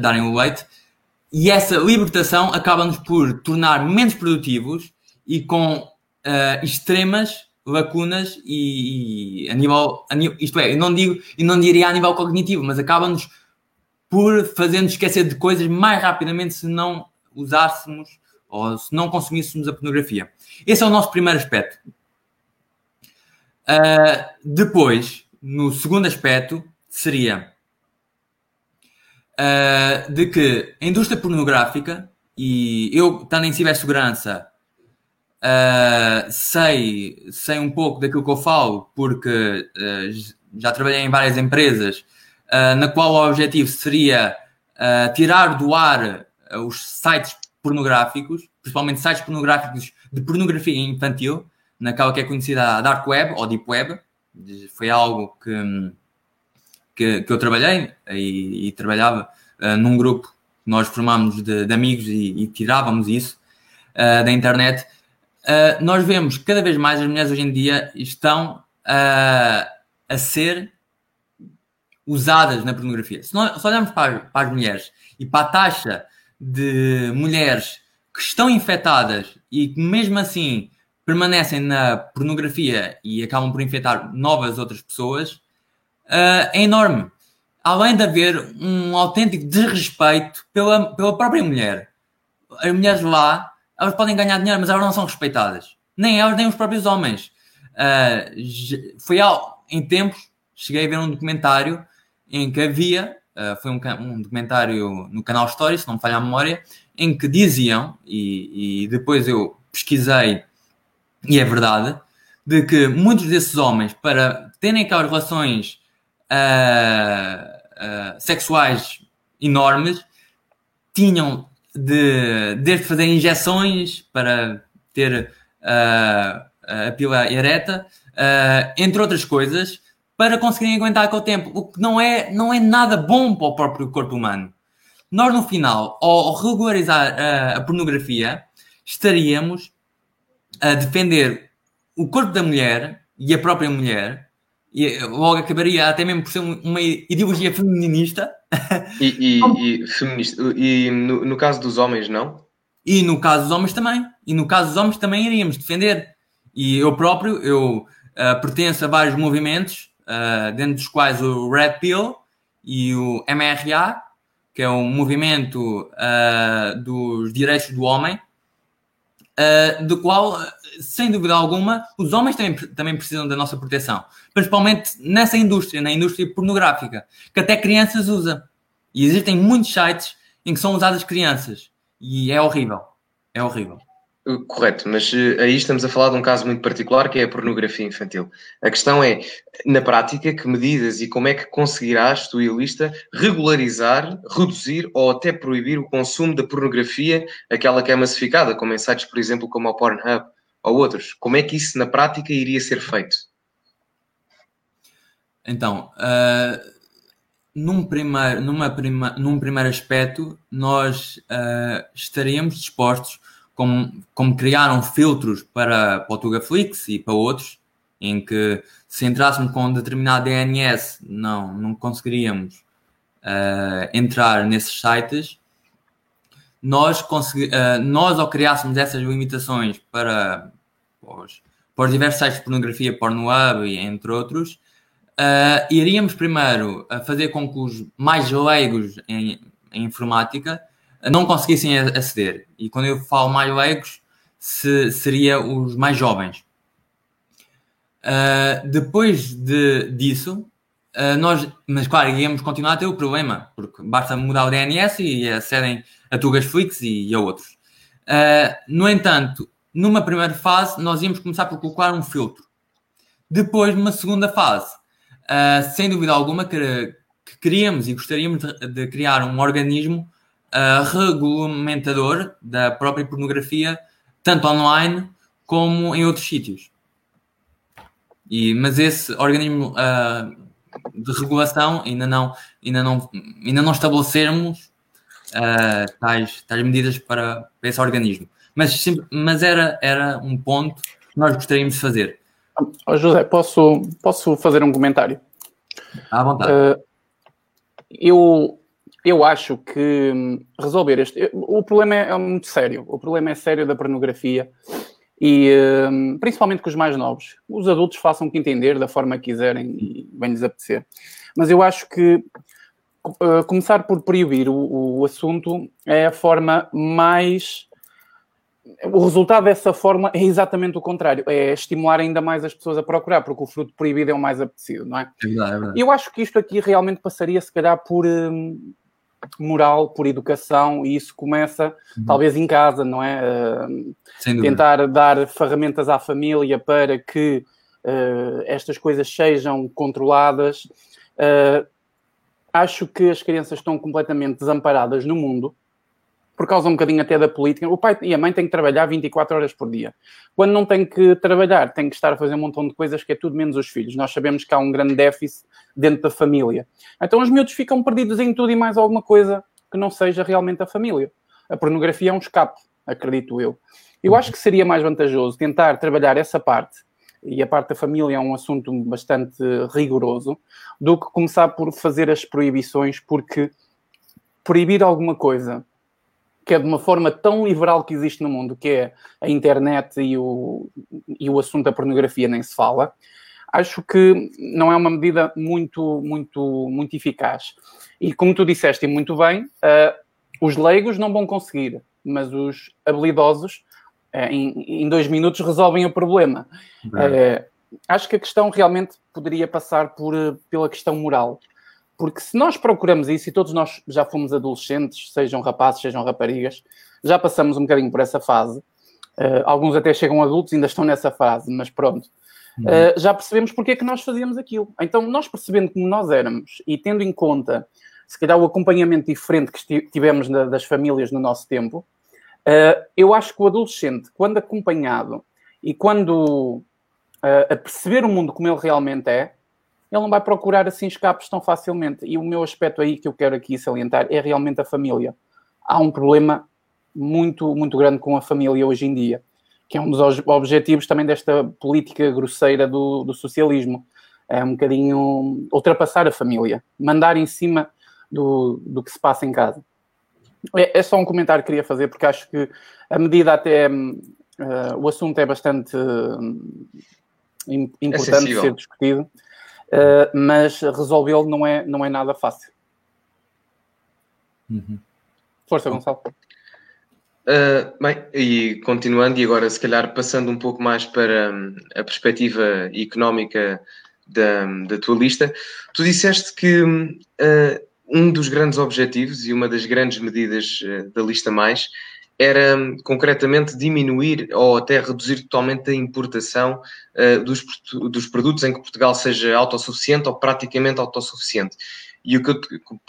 darem o leite, e essa libertação acaba-nos por tornar menos produtivos e com extremas lacunas e, e a, nível, a isto é, eu não digo, eu não diria a nível cognitivo, mas acaba-nos por fazer-nos esquecer de coisas mais rapidamente se não usássemos ou se não consumíssemos a pornografia. Esse é o nosso primeiro aspecto. Uh, depois, no segundo aspecto, seria uh, de que a indústria pornográfica, e eu, estando em cibersegurança, Uh, sei, sei um pouco daquilo que eu falo, porque uh, já trabalhei em várias empresas, uh, na qual o objetivo seria tirar do ar os sites pornográficos, principalmente sites pornográficos de pornografia infantil, naquela que é conhecida a Dark Web ou Deep Web. Foi algo que, que, que eu trabalhei e, e trabalhava num grupo nós formámos de, de amigos e, e, tirávamos isso da internet uh, nós vemos cada vez mais as mulheres hoje em dia estão uh, a ser usadas na pornografia. Se nós, olharmos para, para, as mulheres e para a taxa de mulheres que estão infectadas e que mesmo assim permanecem na pornografia e acabam por infectar novas outras pessoas uh, é enorme. Além de haver um autêntico desrespeito pela, pela própria mulher. As mulheres lá, elas podem ganhar dinheiro, mas elas não são respeitadas. Nem elas, nem os próprios homens. Uh, foi ao, em tempos, cheguei a ver um documentário em que havia Uh, foi um, um, documentário no canal Story, se não me falha a memória, em que diziam, e, e, depois eu pesquisei, e é verdade, de que muitos desses homens, para terem aquelas relações uh, uh, sexuais enormes, tinham de, de fazer injeções para ter a pila ereta, entre outras coisas, para conseguirem aguentar aquele tempo, o que não é, não é nada bom para o próprio corpo humano. Nós, no final, ao regularizar a, a pornografia, estaríamos a defender o corpo da mulher e a própria mulher, e logo acabaria até mesmo por ser uma ideologia feminista. E, e, e feminista. E no, no, caso dos homens, não? E no caso dos homens também. E no caso dos homens também iríamos defender. E eu próprio, eu uh, pertenço a vários movimentos uh, dentro dos quais o Red Pill e o MRA, que é um movimento uh, dos direitos do homem, uh, do qual, sem dúvida alguma, os homens também, também precisam da nossa proteção, principalmente nessa indústria, na indústria pornográfica, que até crianças usam. E existem muitos sites em que são usadas crianças. E é horrível. É horrível. Correto, mas uh, aí estamos a falar de um caso muito particular que é a pornografia infantil. A questão é, na prática, que medidas e como é que conseguirás, tu e a lista, regularizar, reduzir ou até proibir o consumo da pornografia, aquela que é massificada, como em sites, por exemplo, como o Pornhub ou outros. Como é que isso na prática iria ser feito? Então, uh, num, primeiro, numa prima, num primeiro aspecto, nós uh, estaríamos dispostos como, como criaram filtros para, para o Tugaflix e para outros, em que se entrássemos com um determinado DNS não, não conseguiríamos uh, entrar nesses sites. Nós, consegui, uh, nós, ao criássemos essas limitações para, para, os, para os diversos sites de pornografia, Pornhub entre outros, uh, iríamos primeiro fazer com que os mais leigos em, em informática não conseguissem aceder. E quando eu falo mais leigos, se, seria os mais jovens. Uh, depois de, disso, uh, nós, mas claro, íamos continuar a ter o problema, porque basta mudar o DNS e acedem a Tugasflix e, e a outros. Uh, no entanto, numa primeira fase, nós íamos começar por colocar um filtro. Depois, numa segunda fase, sem dúvida alguma, que, que queríamos e gostaríamos de, de criar um organismo uh, regulamentador da própria pornografia, tanto online como em outros sítios. E, mas esse organismo uh, de regulação ainda não, ainda não, ainda não estabelecemos uh, tais, tais medidas para, para esse organismo. Mas, mas era, era um ponto que nós gostaríamos de fazer. Oh, José, posso, posso fazer um comentário? À vontade. Uh, eu eu acho que hum, resolver este. O problema é, é, muito sério. O problema é sério da pornografia e hum, principalmente com os mais novos. Os adultos façam o que entender da forma que quiserem e bem-lhes apetecer. Mas eu acho que uh, começar por proibir o, o assunto é a forma mais o resultado dessa forma é exatamente o contrário, é estimular ainda mais as pessoas a procurar, porque o fruto proibido é o mais apetecido, não é? é, verdade, é verdade. Eu acho que isto aqui realmente passaria, se calhar, por, hum, moral, por educação, e isso começa uhum. talvez em casa, não é? Uh, tentar dar ferramentas à família para que uh, estas coisas sejam controladas. Uh, acho que as crianças estão completamente desamparadas no mundo por causa um bocadinho até da política. O pai e a mãe têm que trabalhar 24 horas por dia. Quando não têm que trabalhar, têm que estar a fazer um montão de coisas que é tudo menos os filhos. Nós sabemos que há um grande déficit dentro da família. Então os miúdos ficam perdidos em tudo e mais alguma coisa que não seja realmente a família. A pornografia é um escape, acredito eu. Eu acho que seria mais vantajoso tentar trabalhar essa parte, e a parte da família é um assunto bastante rigoroso, do que começar por fazer as proibições, porque proibir alguma coisa que é de uma forma tão liberal que existe no mundo, que é a internet e o, e o assunto da pornografia nem se fala, acho que não é uma medida muito, muito, muito eficaz. E como tu disseste muito bem, uh, os leigos não vão conseguir, mas os habilidosos, uh, em, em, dois minutos, resolvem o problema. Uh, acho que a questão realmente poderia passar por, pela questão moral. Porque se nós procuramos isso, e todos nós já fomos adolescentes, sejam rapazes, sejam raparigas, já passamos um bocadinho por essa fase. Uh, alguns até chegam adultos e ainda estão nessa fase, mas pronto. Uh, já percebemos porque é que nós fazíamos aquilo. Então, nós percebendo como nós éramos e tendo em conta, se calhar, o acompanhamento diferente que tivemos na, das famílias no nosso tempo, uh, eu acho que o adolescente, quando acompanhado e quando a perceber o mundo como ele realmente é, ele não vai procurar assim escapes tão facilmente. E o meu aspecto aí que eu quero aqui salientar é realmente a família. Há um problema muito, muito grande com a família hoje em dia, que é um dos objetivos também desta política grosseira do, do socialismo. É um bocadinho ultrapassar a família, mandar em cima do, do que se passa em casa. É, é só um comentário que queria fazer, porque acho que a medida até. Uh, o assunto é bastante uh, importante é ser discutido uh, mas resolvê-lo não é, não é nada fácil. Uhum. Força, Gonçalo. Uh, bem, e continuando, e agora se calhar passando um pouco mais para um, a perspectiva económica da, da tua lista, tu disseste que uh, um dos grandes objetivos e uma das grandes medidas uh, da lista mais era concretamente diminuir ou até reduzir totalmente a importação uh, dos, dos produtos em que Portugal seja autossuficiente ou praticamente autossuficiente. E o que,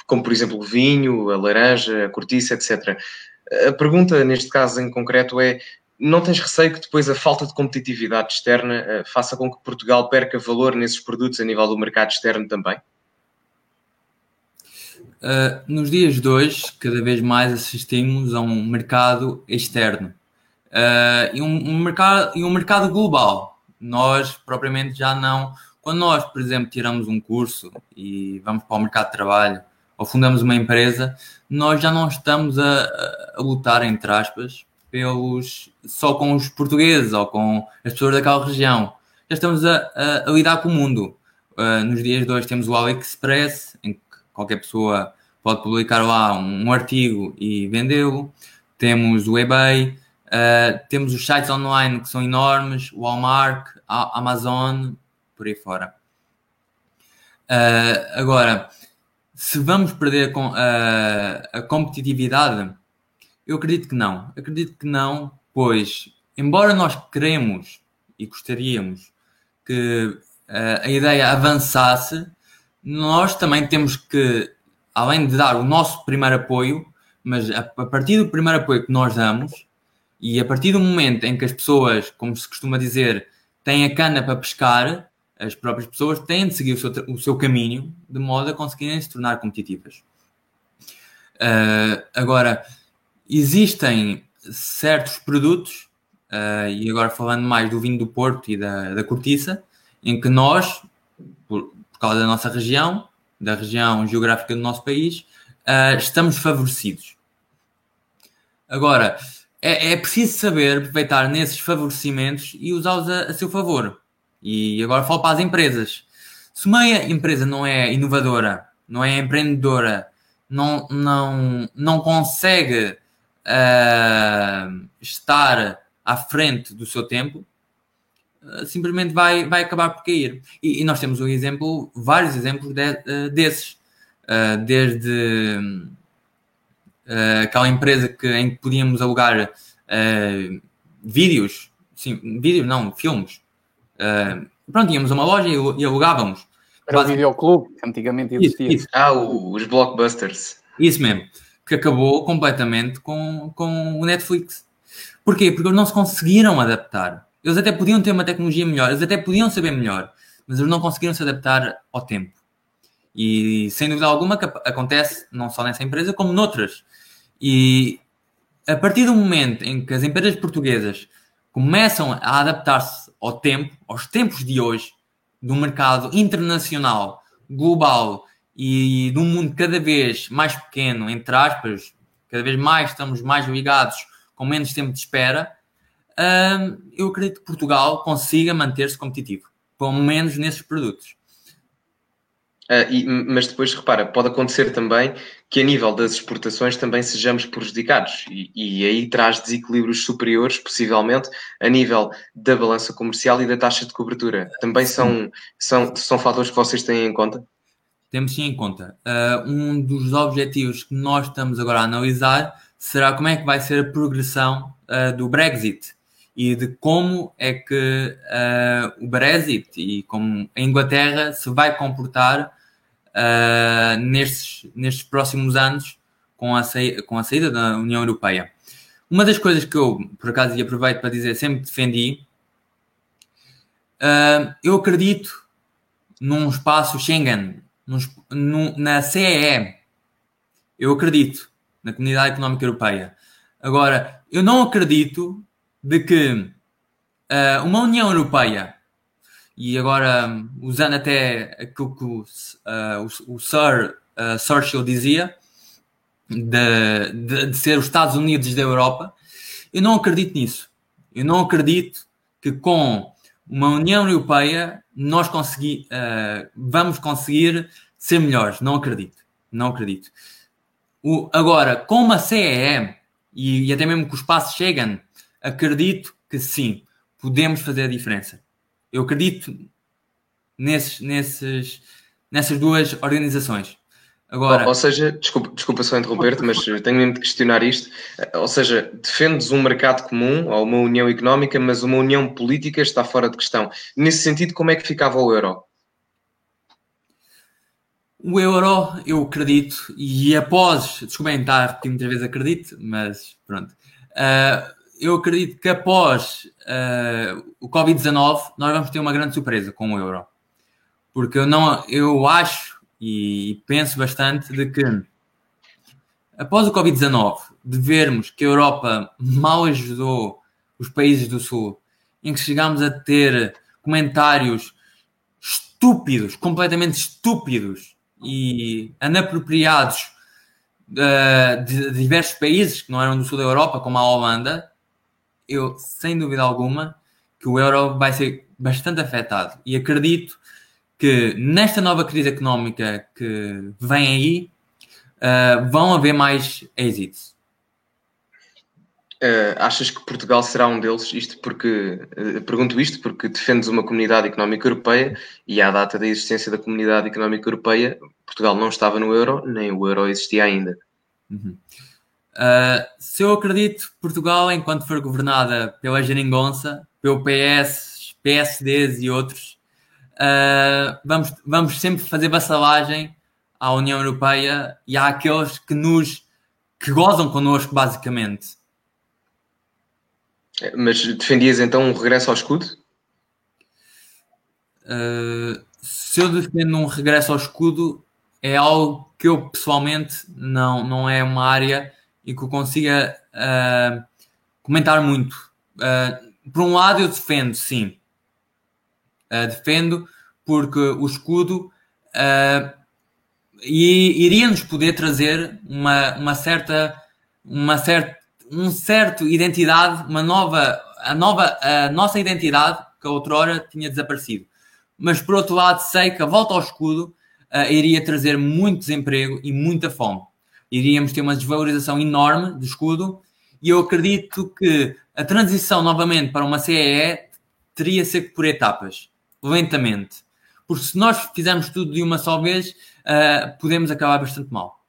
como por exemplo o vinho, a laranja, a cortiça, etc. A pergunta neste caso em concreto é: não tens receio que depois a falta de competitividade externa uh, faça com que Portugal perca valor nesses produtos a nível do mercado externo também? Uh, nos dias de hoje, cada vez mais assistimos a um mercado externo uh, e, um, um, mercado, e um mercado global. Nós, propriamente, já não. Quando nós, por exemplo, tiramos um curso e vamos para o mercado de trabalho ou fundamos uma empresa, nós já não estamos a, a lutar, entre aspas, pelos, só com os portugueses ou com as pessoas daquela região. Já estamos a, a, a lidar com o mundo. Uh, nos dias de hoje temos o AliExpress, em que qualquer pessoa pode publicar lá um artigo e vendê-lo. Temos o eBay, uh, temos os sites online que são enormes, o Walmart, a Amazon, por aí fora. Uh, agora, se vamos perder uh, a competitividade, eu acredito que não. Acredito que não, pois, embora nós queremos e gostaríamos que a ideia avançasse, nós também temos que, além de dar o nosso primeiro apoio, mas a, partir do primeiro apoio que nós damos e a partir do momento em que as pessoas, como se costuma dizer, têm a cana para pescar, as próprias pessoas têm de seguir o seu, o seu caminho de modo a conseguirem se tornar competitivas. Uh, agora, existem certos produtos, uh, e agora falando mais do vinho do Porto e da, da cortiça, em que nós, causa da nossa região, da região geográfica do nosso país, uh, estamos favorecidos. Agora, é, é, preciso saber aproveitar nesses favorecimentos e usá-los a, a, seu favor. E agora falo para as empresas. Se uma empresa não é inovadora, não é empreendedora, não, não, não consegue uh, estar à frente do seu tempo, simplesmente vai, vai acabar por cair. E, e nós temos um exemplo, vários exemplos de, uh, desses, uh, desde uh, aquela empresa que, em que podíamos alugar vídeos, sim, vídeos não, filmes. pronto, tínhamos uma loja e, e alugávamos. Era o videoclube, que antigamente existia. Isso, isso. Ah, os blockbusters. Isso mesmo, que acabou completamente com, com o Netflix. Porquê? Porque eles não se conseguiram adaptar eles até podiam ter uma tecnologia melhor, eles até podiam saber melhor, mas eles não conseguiram se adaptar ao tempo. E sem dúvida alguma que acontece não só nessa empresa, como noutras. E a partir do momento em que as empresas portuguesas começam a adaptar-se ao tempo, aos tempos de hoje, do mercado internacional, global e de um mundo cada vez mais pequeno, entre aspas, cada vez mais estamos mais ligados com menos tempo de espera, eu acredito que Portugal consiga manter-se competitivo, pelo menos nesses produtos. Uh, e, mas depois, repara, pode acontecer também que a nível das exportações também sejamos prejudicados e, e, aí traz desequilíbrios superiores, possivelmente, a nível da balança comercial e da taxa de cobertura. Também são, são, são fatores que vocês têm em conta? Temos sim em conta. Uh, um dos objetivos que nós estamos agora a analisar será como é que vai ser a progressão uh, do Brexit e de como é que o Brexit e como a Inglaterra se vai comportar uh, nestes, nestes próximos anos com a, saída, com a saída da União Europeia. Uma das coisas que eu, por acaso, e aproveito para dizer, sempre defendi, uh, eu acredito num espaço Schengen, num, num, na CEE. Eu acredito na Comunidade Económica Europeia. Agora, eu não acredito de que uh, uma União Europeia e agora usando até aquilo que o, uh, o, o Sir uh, Churchill dizia, de, de, de, ser os Estados Unidos da Europa, eu não acredito nisso. Eu não acredito que com uma União Europeia nós consegui, uh, vamos conseguir ser melhores. Não acredito. Não acredito. O, agora, com uma CEE e, e até mesmo com o espaço Schengen, acredito que sim, podemos fazer a diferença. Eu acredito nesses, nesses, nessas duas organizações. Agora, ou, ou seja, desculpa, desculpa só interromper-te, mas tenho mesmo de questionar isto. Ou seja, defendes um mercado comum ou uma união económica, mas uma união política está fora de questão. Nesse sentido, como é que ficava o euro? O euro, eu acredito, e após, desculpem estar a repetir muitas vezes acredito, mas pronto. Uh, eu acredito que após uh, o Covid-19 nós vamos ter uma grande surpresa com o euro. Porque eu, não, eu acho e penso bastante de que após o Covid-19, de vermos que a Europa mal ajudou os países do Sul, em que chegámos a ter comentários estúpidos, completamente estúpidos e anapropriados uh, de, de diversos países que não eram do sul da Europa, como a Holanda, eu, sem dúvida alguma, que o euro vai ser bastante afetado. E acredito que nesta nova crise económica que vem aí, uh, vão haver mais êxitos. Uh, achas que Portugal será um deles? Isto porque uh, pergunto isto porque defendes uma comunidade económica europeia e à data da existência da comunidade económica europeia, Portugal não estava no euro, nem o euro existia ainda. Uhum. Uh, se eu acredito Portugal, enquanto for governada pela Geringonça, pelo PS, PSDs e outros, uh, vamos, vamos sempre fazer vassalagem à União Europeia e àqueles que nos que gozam connosco, basicamente. Mas defendias então um regresso ao escudo? Uh, se eu defendo um regresso ao escudo, é algo que eu pessoalmente não, não é uma área e que eu consiga uh, comentar muito. Uh, por um lado, eu defendo, sim. Uh, defendo porque o escudo iria-nos poder trazer uma, uma certa uma certa um certo identidade uma nova a nova a nossa identidade que a outrora tinha desaparecido mas por outro lado sei que a volta ao escudo iria trazer muito desemprego e muita fome iríamos ter uma desvalorização enorme do escudo e eu acredito que a transição novamente para uma CEE teria ser por etapas, lentamente. Porque se nós fizermos tudo de uma só vez, uh, podemos acabar bastante mal.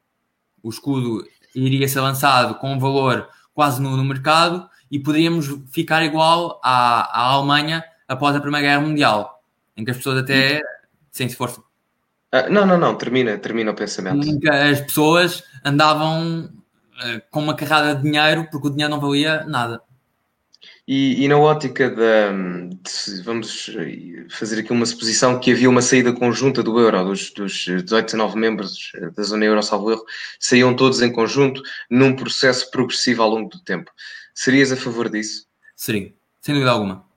O escudo iria ser lançado com um valor quase no, no mercado e poderíamos ficar igual à, à Alemanha após a Primeira Guerra Mundial, em que as pessoas até, sem esforço, ah, não, não, não, termina, termina o pensamento. As pessoas andavam uh, com uma carrada de dinheiro porque o dinheiro não valia nada. E, e na ótica da. De, vamos fazer aqui uma suposição que havia uma saída conjunta do euro, dos, dos 18, 19 membros da zona euro, salvo erro, saíam todos em conjunto num processo progressivo ao longo do tempo. Serias a favor disso? Seria, sem dúvida alguma.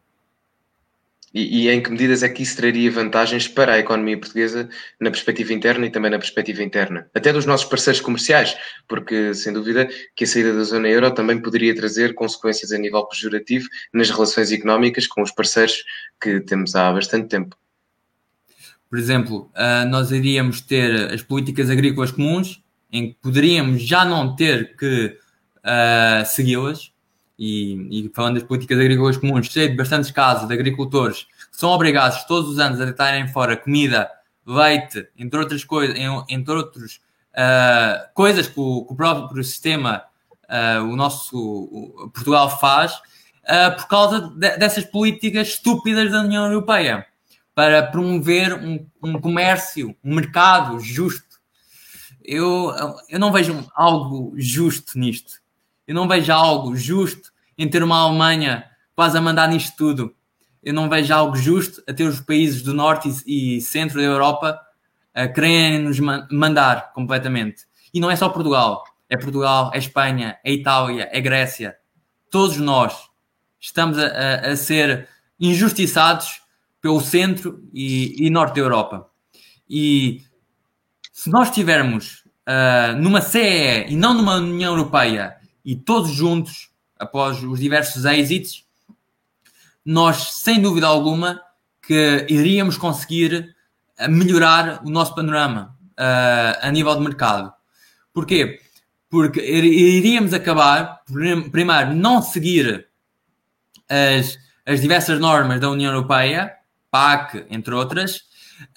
E, e, em que medidas é que isso traria vantagens para a economia portuguesa na perspectiva interna e também na perspectiva interna? Até dos nossos parceiros comerciais, porque sem dúvida que a saída da zona euro também poderia trazer consequências a nível pejorativo nas relações económicas com os parceiros que temos há bastante tempo. Por exemplo, uh, nós iríamos ter as políticas agrícolas comuns, em que poderíamos já não ter que uh, segui-las, e, e, falando das políticas agrícolas comuns, sei de bastantes casos de agricultores que são obrigados todos os anos a deitarem fora comida, leite, entre outras coisas, entre outros uh, coisas que o, que o, próprio sistema, uh, o nosso o Portugal faz, uh, por causa de, dessas políticas estúpidas da União Europeia para promover um, um comércio, um mercado justo. Eu, eu não vejo algo justo nisto. Eu não vejo algo justo em ter uma Alemanha quase a mandar nisto tudo. Eu não vejo algo justo a ter os países do norte e, centro da Europa a quererem nos mandar completamente. E não é só Portugal. É Portugal, é Espanha, é Itália, é Grécia. Todos nós estamos a, a, a ser injustiçados pelo centro e, e, norte da Europa. E se nós estivermos uh, numa CE e não numa União Europeia e todos juntos, após os diversos êxitos, nós, sem dúvida alguma, que iríamos conseguir eh, melhorar o nosso panorama uh, a nível de mercado. Porquê? Porque iríamos acabar, primeiro, não seguir as, as diversas normas da União Europeia, PAC, entre outras,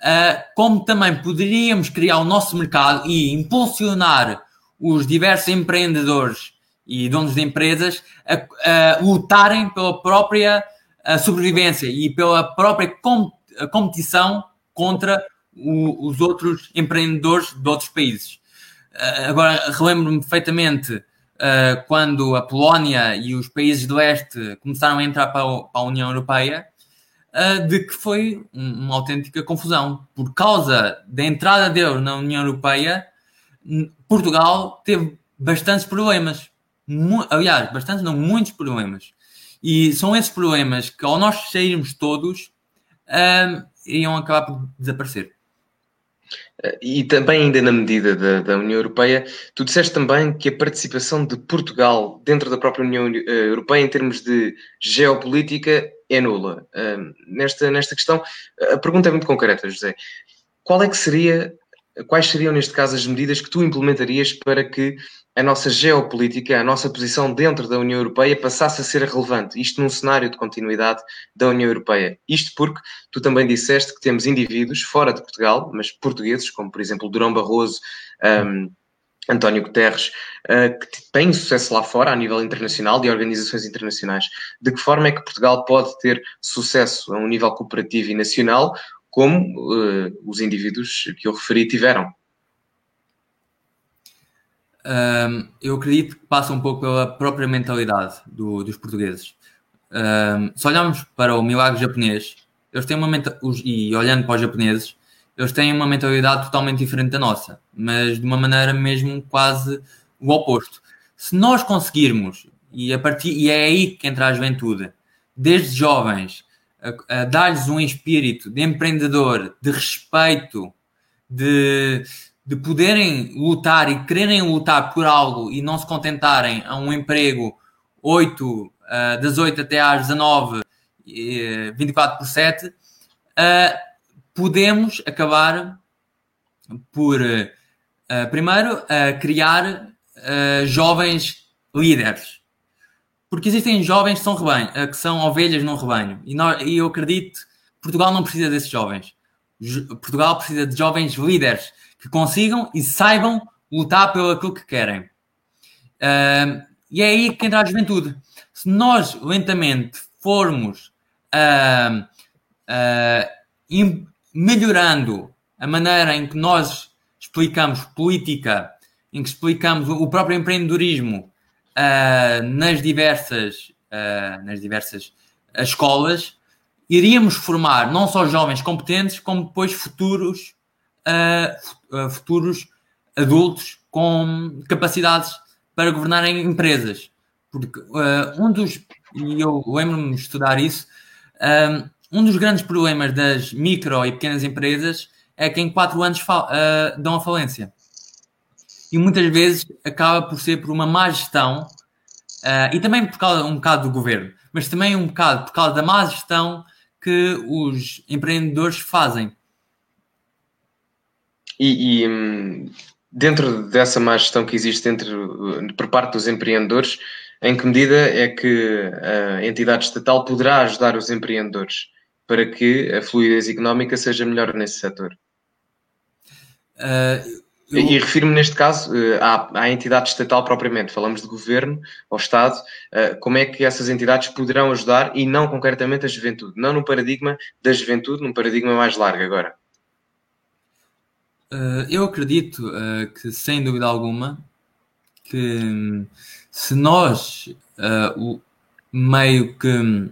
uh, como também poderíamos criar o nosso mercado e impulsionar os diversos empreendedores e donos de empresas a, a lutarem pela própria sobrevivência e pela própria com, competição contra o, os outros empreendedores de outros países. Uh, agora, relembro-me perfeitamente uh, quando a Polónia e os países do leste começaram a entrar para, o, para a União Europeia, uh, de que foi um, uma autêntica confusão. Por causa da entrada deles na União Europeia, Portugal teve bastantes problemas aliás, bastantes, não, muitos problemas. E são esses problemas que, ao nós sairmos todos, um, iriam acabar por desaparecer. E também, ainda na medida da, da, União Europeia, tu disseste também que a participação de Portugal dentro da própria União eh, Europeia, em termos de geopolítica, é nula. Um, nesta, nesta questão, a pergunta é muito concreta, José. Qual é que seria, quais seriam, neste caso, as medidas que tu implementarias para que a nossa geopolítica, a nossa posição dentro da União Europeia passasse a ser relevante, isto num cenário de continuidade da União Europeia. Isto porque tu também disseste que temos indivíduos fora de Portugal, mas portugueses, como por exemplo Durão Barroso, um, António Guterres, uh, que têm sucesso lá fora, a nível internacional, de organizações internacionais. De que forma é que Portugal pode ter sucesso a um nível cooperativo e nacional, como uh, os indivíduos que eu referi tiveram? Um, eu acredito que passa um pouco pela própria mentalidade do, dos portugueses. Um, se olharmos para o milagre japonês, eles têm uma e olhando para os japoneses, eles têm uma mentalidade totalmente diferente da nossa, mas de uma maneira mesmo quase o oposto. Se nós conseguirmos, e, a partir, e é aí que entra a juventude, desde jovens, a, a dar-lhes um espírito de empreendedor, de respeito, de, de poderem lutar e quererem lutar por algo e não se contentarem a um emprego 8, uh, das 8 até às 19, uh, 24 por 7, uh, podemos acabar por, uh, primeiro, criar uh, jovens líderes. Porque existem jovens que são, rebanho, que são ovelhas num rebanho. E, nós, e eu acredito que Portugal não precisa desses jovens. Portugal precisa de jovens líderes que consigam e saibam lutar pelo aquilo que querem. Uh, e é aí que entra a juventude. Se nós lentamente formos uh, uh, melhorando a maneira em que nós explicamos política, em que explicamos o próprio empreendedorismo uh, nas diversas, nas diversas escolas, iríamos formar não só jovens competentes, como depois futuros uh, futuros adultos com capacidades para governarem empresas. Porque uh, um dos, e eu lembro-me de estudar isso, um dos grandes problemas das micro e pequenas empresas é que em quatro anos uh, dão a falência. E muitas vezes acaba por ser por uma má gestão uh, e também por causa um bocado do governo, mas também um bocado por causa da má gestão que os empreendedores fazem. E, e dentro dessa má gestão que existe entre, por parte dos empreendedores, em que medida é que a entidade estatal poderá ajudar os empreendedores para que a fluidez económica seja melhor nesse setor? Uh, eu... E refiro-me neste caso uh, à, à, entidade estatal propriamente, falamos de governo ou Estado, uh, como é que essas entidades poderão ajudar e não concretamente a juventude, não no paradigma da juventude, num paradigma mais largo agora? Eu acredito que, sem dúvida alguma, que hum, se nós o, meio que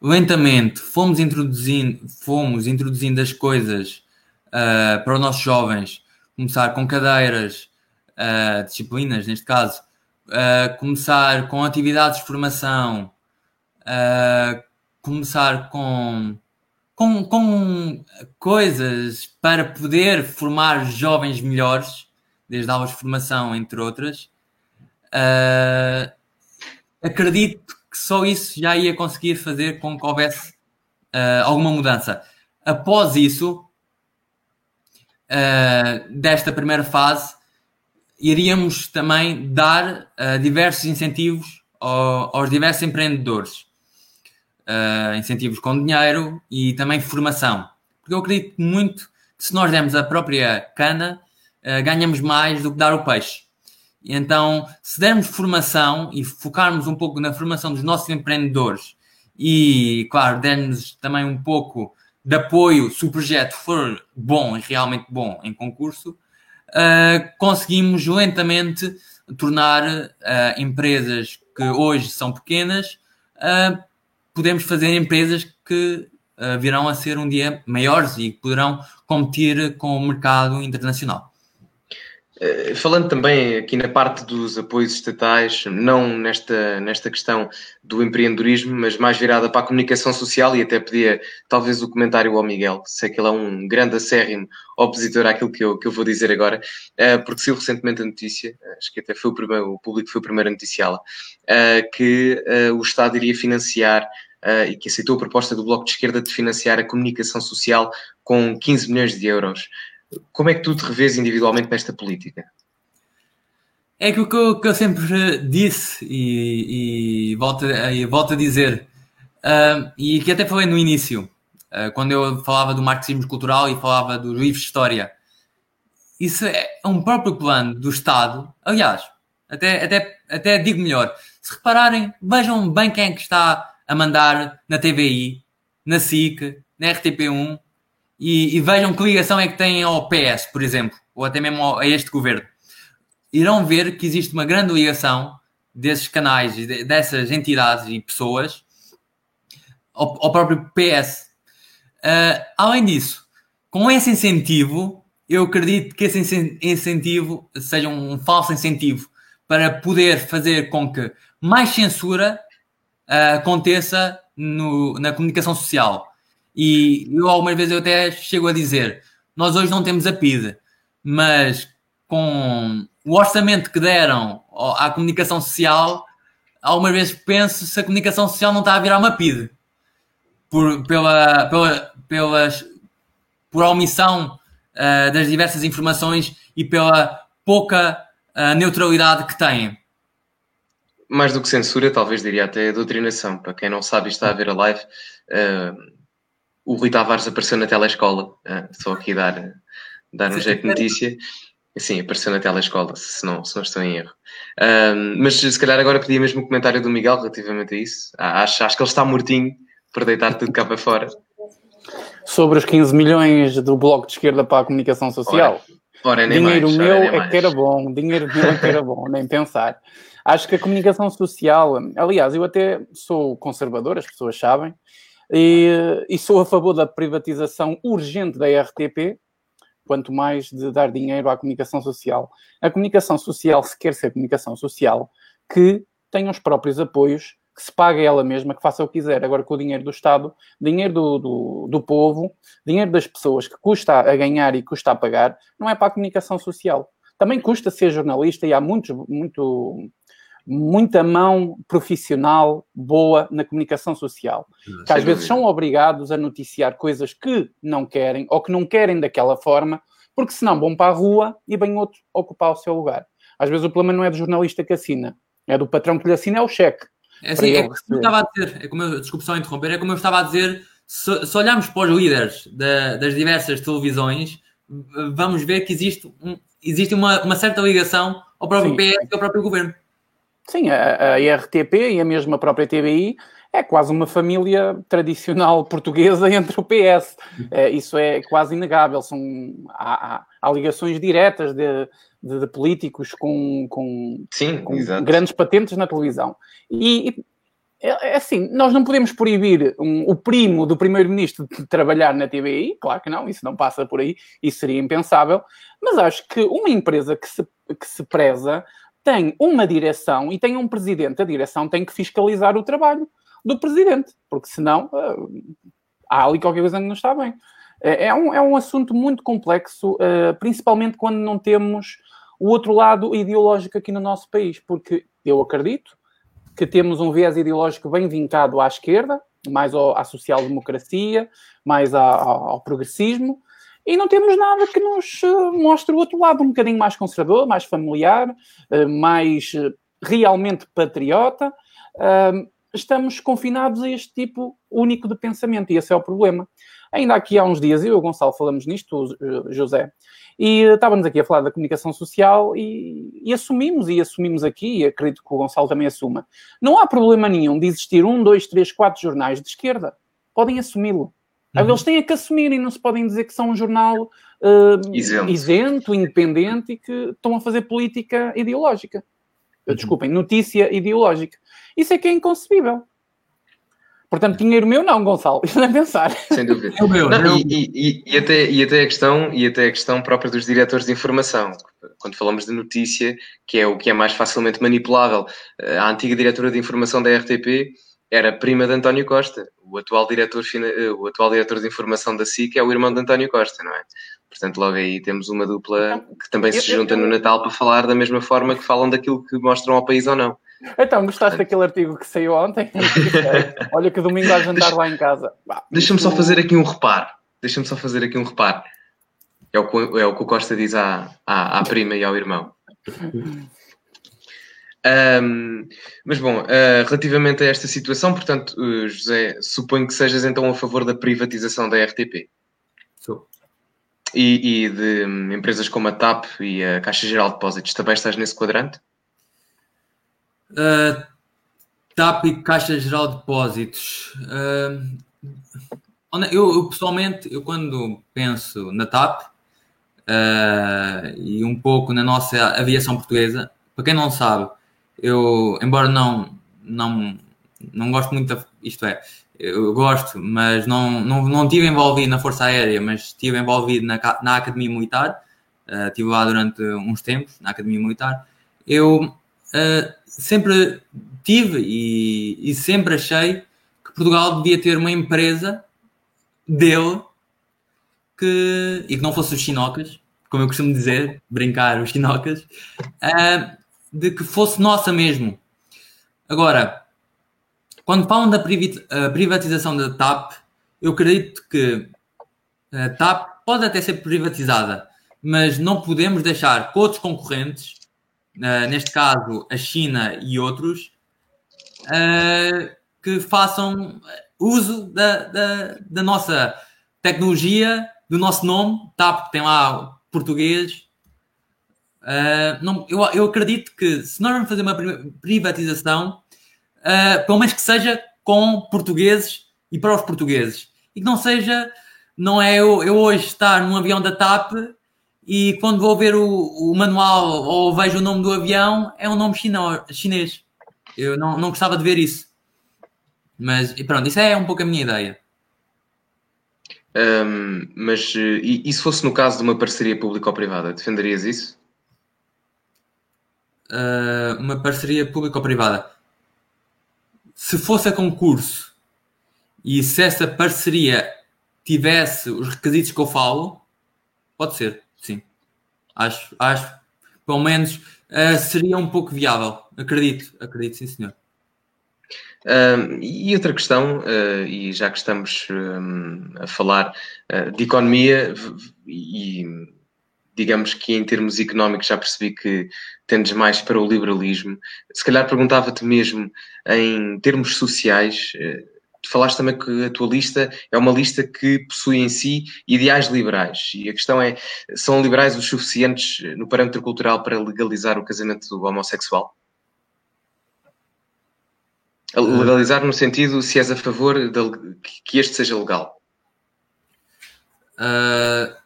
lentamente fomos introduzindo, fomos introduzindo as coisas uh, para os nossos jovens, começar com cadeiras, uh, disciplinas neste caso, uh, começar com atividades de formação, começar com, com, com coisas para poder formar jovens melhores, desde aulas de formação, entre outras. acredito que só isso já ia conseguir fazer com que houvesse uh, alguma mudança. Após isso, uh, desta primeira fase, iríamos também dar uh, diversos incentivos ao, aos diversos empreendedores. Incentivos com dinheiro e também formação. Porque eu acredito muito que se nós dermos a própria cana, ganhamos mais do que dar o peixe. Então, se dermos formação e focarmos um pouco na formação dos nossos empreendedores e, claro, dermos também um pouco de apoio, se o projeto for bom e realmente bom em concurso, uh, conseguimos lentamente tornar uh, empresas que hoje são pequenas, uh, podemos fazer empresas que virão a ser um dia maiores e poderão competir com o mercado internacional. Eh, falando também aqui na parte dos apoios estatais, não nesta, nesta questão do empreendedorismo, mas mais virada para a comunicação social, e até pedia talvez o comentário ao Miguel, sei que ele é um grande acérrimo opositor àquilo que eu, que eu vou dizer agora, eh, porque saiu recentemente a notícia, acho que até foi o, primeiro, o público foi o primeiro a noticiá-la, que o Estado iria financiar e que aceitou a proposta do Bloco de Esquerda de financiar a comunicação social com 15 milhões de euros. Como é que tu te revês individualmente nesta política? É que o que eu, que eu sempre disse e, e, volto, e volto a dizer, uh, e que até falei no início, uh, quando eu falava do marxismo cultural e falava dos livros de história, isso é um próprio plano do Estado. Aliás, até, até, até digo melhor, se repararem, vejam bem quem é que está a mandar na TVI, na SIC, na RTP1, e, e, vejam que ligação é que têm ao PS, por exemplo, ou até mesmo ao, a este governo. Irão ver que existe uma grande ligação desses canais, dessas entidades e pessoas ao, ao próprio PS. Uh, além disso, com esse incentivo, eu acredito que esse incentivo seja um falso incentivo para poder fazer com que mais censura uh, aconteça no, na comunicação social. E eu algumas vezes eu até chego a dizer: nós hoje não temos a PID, mas com o orçamento que deram à comunicação social, algumas vezes penso se a comunicação social não está a virar uma PID por, pela, pela, pelas, por omissão uh, das diversas informações e pela pouca uh, neutralidade que têm. Mais do que censura, talvez diria até doutrinação. Para quem não sabe e está a ver a live, uh, o Rui Tavares apareceu na telescola, uh, só aqui dar, dar um jeito de notícia. Sim, apareceu na telescola, se não, se não estou em erro. mas se calhar agora pedia mesmo o comentário do Miguel relativamente a isso. Ah, acho, acho que ele está mortinho por deitar tudo cá para fora. Sobre os 15 milhões do Bloco de Esquerda para a comunicação social. Ora, ora, dinheiro mais, meu é que era bom, dinheiro meu é que era bom, nem pensar. Acho que a comunicação social, aliás, eu até sou conservador, as pessoas sabem, e, e sou a favor da privatização urgente da RTP, quanto mais de dar dinheiro à comunicação social. A comunicação social, se quer ser comunicação social, que tenha os próprios apoios que se pague ela mesma, que faça o que quiser. Agora, com o dinheiro do Estado, dinheiro do, do, do povo, dinheiro das pessoas que custa a ganhar e custa a pagar, não é para a comunicação social. Também custa ser jornalista e há muitos, muito, muita mão profissional boa na comunicação social, que às vezes são obrigados a noticiar coisas que não querem ou que não querem daquela forma, porque senão vão para a rua e vem outro ocupar o seu lugar. Às vezes o problema não é do jornalista que assina, é do patrão que lhe assina é o cheque. É assim, é como eu estava a dizer, é como eu, desculpe só interromper, é como eu estava a dizer, se, se olharmos para os líderes da, das diversas televisões, vamos ver que existe, um, existe uma, uma certa ligação ao próprio Sim. PS e ao próprio governo. Sim, a, a RTP e a mesma própria TBI é quase uma família tradicional portuguesa entre o PS. É, isso é quase inegável. São, há, há, há ligações diretas de, de, de políticos com, com, Sim, com grandes patentes na televisão. E, e é, é assim, nós não podemos proibir um, o primo do primeiro-ministro de trabalhar na TVI, claro que não, isso não passa por aí, isso seria impensável, mas acho que uma empresa que se, que se preza tem uma direção e tem um presidente. A direção tem que fiscalizar o trabalho do presidente, porque senão uh, há ali qualquer coisa que não está bem. É, é, um, é um assunto muito complexo, uh, principalmente quando não temos o outro lado ideológico aqui no nosso país, porque eu acredito que temos um viés ideológico bem vincado à esquerda, mais à social-democracia, mais ao, ao progressismo, e não temos nada que nos uh, mostre o outro lado, um bocadinho mais conservador, mais familiar, uh, mais uh, realmente patriota. Estamos confinados a este tipo único de pensamento, e esse é o problema. Ainda aqui há uns dias, eu e o Gonçalo falamos nisto, José, e estávamos aqui a falar da comunicação social e, e, assumimos, e assumimos aqui, e acredito que o Gonçalo também assuma. Não há problema nenhum de existir um, dois, três, quatro jornais de esquerda. Podem assumi-lo. Uhum. Eles têm que assumir e não se podem dizer que são um jornal uh, isento. isento. independente e que estão a fazer política ideológica. Uhum. Desculpem, notícia ideológica. Isso é que é inconcebível. Portanto, dinheiro meu não, Gonçalo. Isso não é pensar. Sem dúvida. É o meu, não, e, e, e, até, e, até a questão, e até a questão própria dos diretores de informação. Quando falamos de notícia, que é o que é mais facilmente manipulável. A antiga diretora de informação da RTP era prima de António Costa. O atual diretor, o atual diretor de informação da SIC é o irmão de António Costa, não é? Portanto, logo aí temos uma dupla que também se junta no Natal para falar da mesma forma que falam daquilo que mostram ao país ou não. Então, gostaste daquele artigo que saiu ontem? Olha que domingo a jantar lá em casa. Deixa-me só fazer aqui um reparo. Deixa-me só fazer aqui um reparo. É o que, é o, que o Costa diz à, à, à prima e ao irmão. Um, mas bom, uh, relativamente a esta situação, portanto, uh, José, suponho que sejas então a favor da privatização da RTP. Sou. E, e de um, empresas como a TAP e a Caixa Geral de Depósitos, também estás nesse quadrante? Uh, TAP e Caixa Geral de Depósitos. Eu, eu, pessoalmente, eu quando penso na TAP uh, e um pouco na nossa aviação portuguesa, para quem não sabe, eu, embora não, não, não gosto muito, da, isto é, eu gosto, mas não, não, não estive envolvido na Força Aérea, mas estive envolvido na, na Academia Militar, uh, estive lá durante uns tempos, na Academia Militar. Eu uh, sempre tive e, e, sempre achei que Portugal devia ter uma empresa dele que, e que não fosse os chinocas, como eu costumo dizer, brincar, os chinocas, uh, de que fosse nossa mesmo. Agora, quando falam da privatização da TAP, eu acredito que a TAP pode até ser privatizada, mas não podemos deixar que outros concorrentes, uh, neste caso a China e outros, que façam uso da, da, da, nossa tecnologia, do nosso nome, TAP, que tem lá português, Uh, não, eu, eu acredito que se nós vamos fazer uma privatização, uh, pelo menos que seja com portugueses e para os portugueses. E que não seja, não é eu, eu hoje estar num avião da TAP e quando vou ver o, o manual ou vejo o nome do avião, é um nome chino, chinês. Eu não, não gostava de ver isso. Mas pronto, isso é um pouco a minha ideia. Um, mas e, e se fosse no caso de uma parceria público-privada, defenderias isso? Uh, uma parceria público-privada. se fosse a concurso e se essa parceria tivesse os requisitos que eu falo, pode ser, sim. Acho, acho pelo menos uh, seria um pouco viável. Acredito, acredito, sim, senhor. E outra questão, uh, e já que estamos um, a falar uh, de economia, e digamos que em termos económicos já percebi que tendes mais para o liberalismo, se calhar perguntava-te mesmo em termos sociais falaste também que a tua lista é uma lista que possui em si ideais liberais. E a questão é: são liberais os suficientes no parâmetro cultural para legalizar o casamento homossexual? Legalizar no sentido se és a favor de que este seja legal? Uh,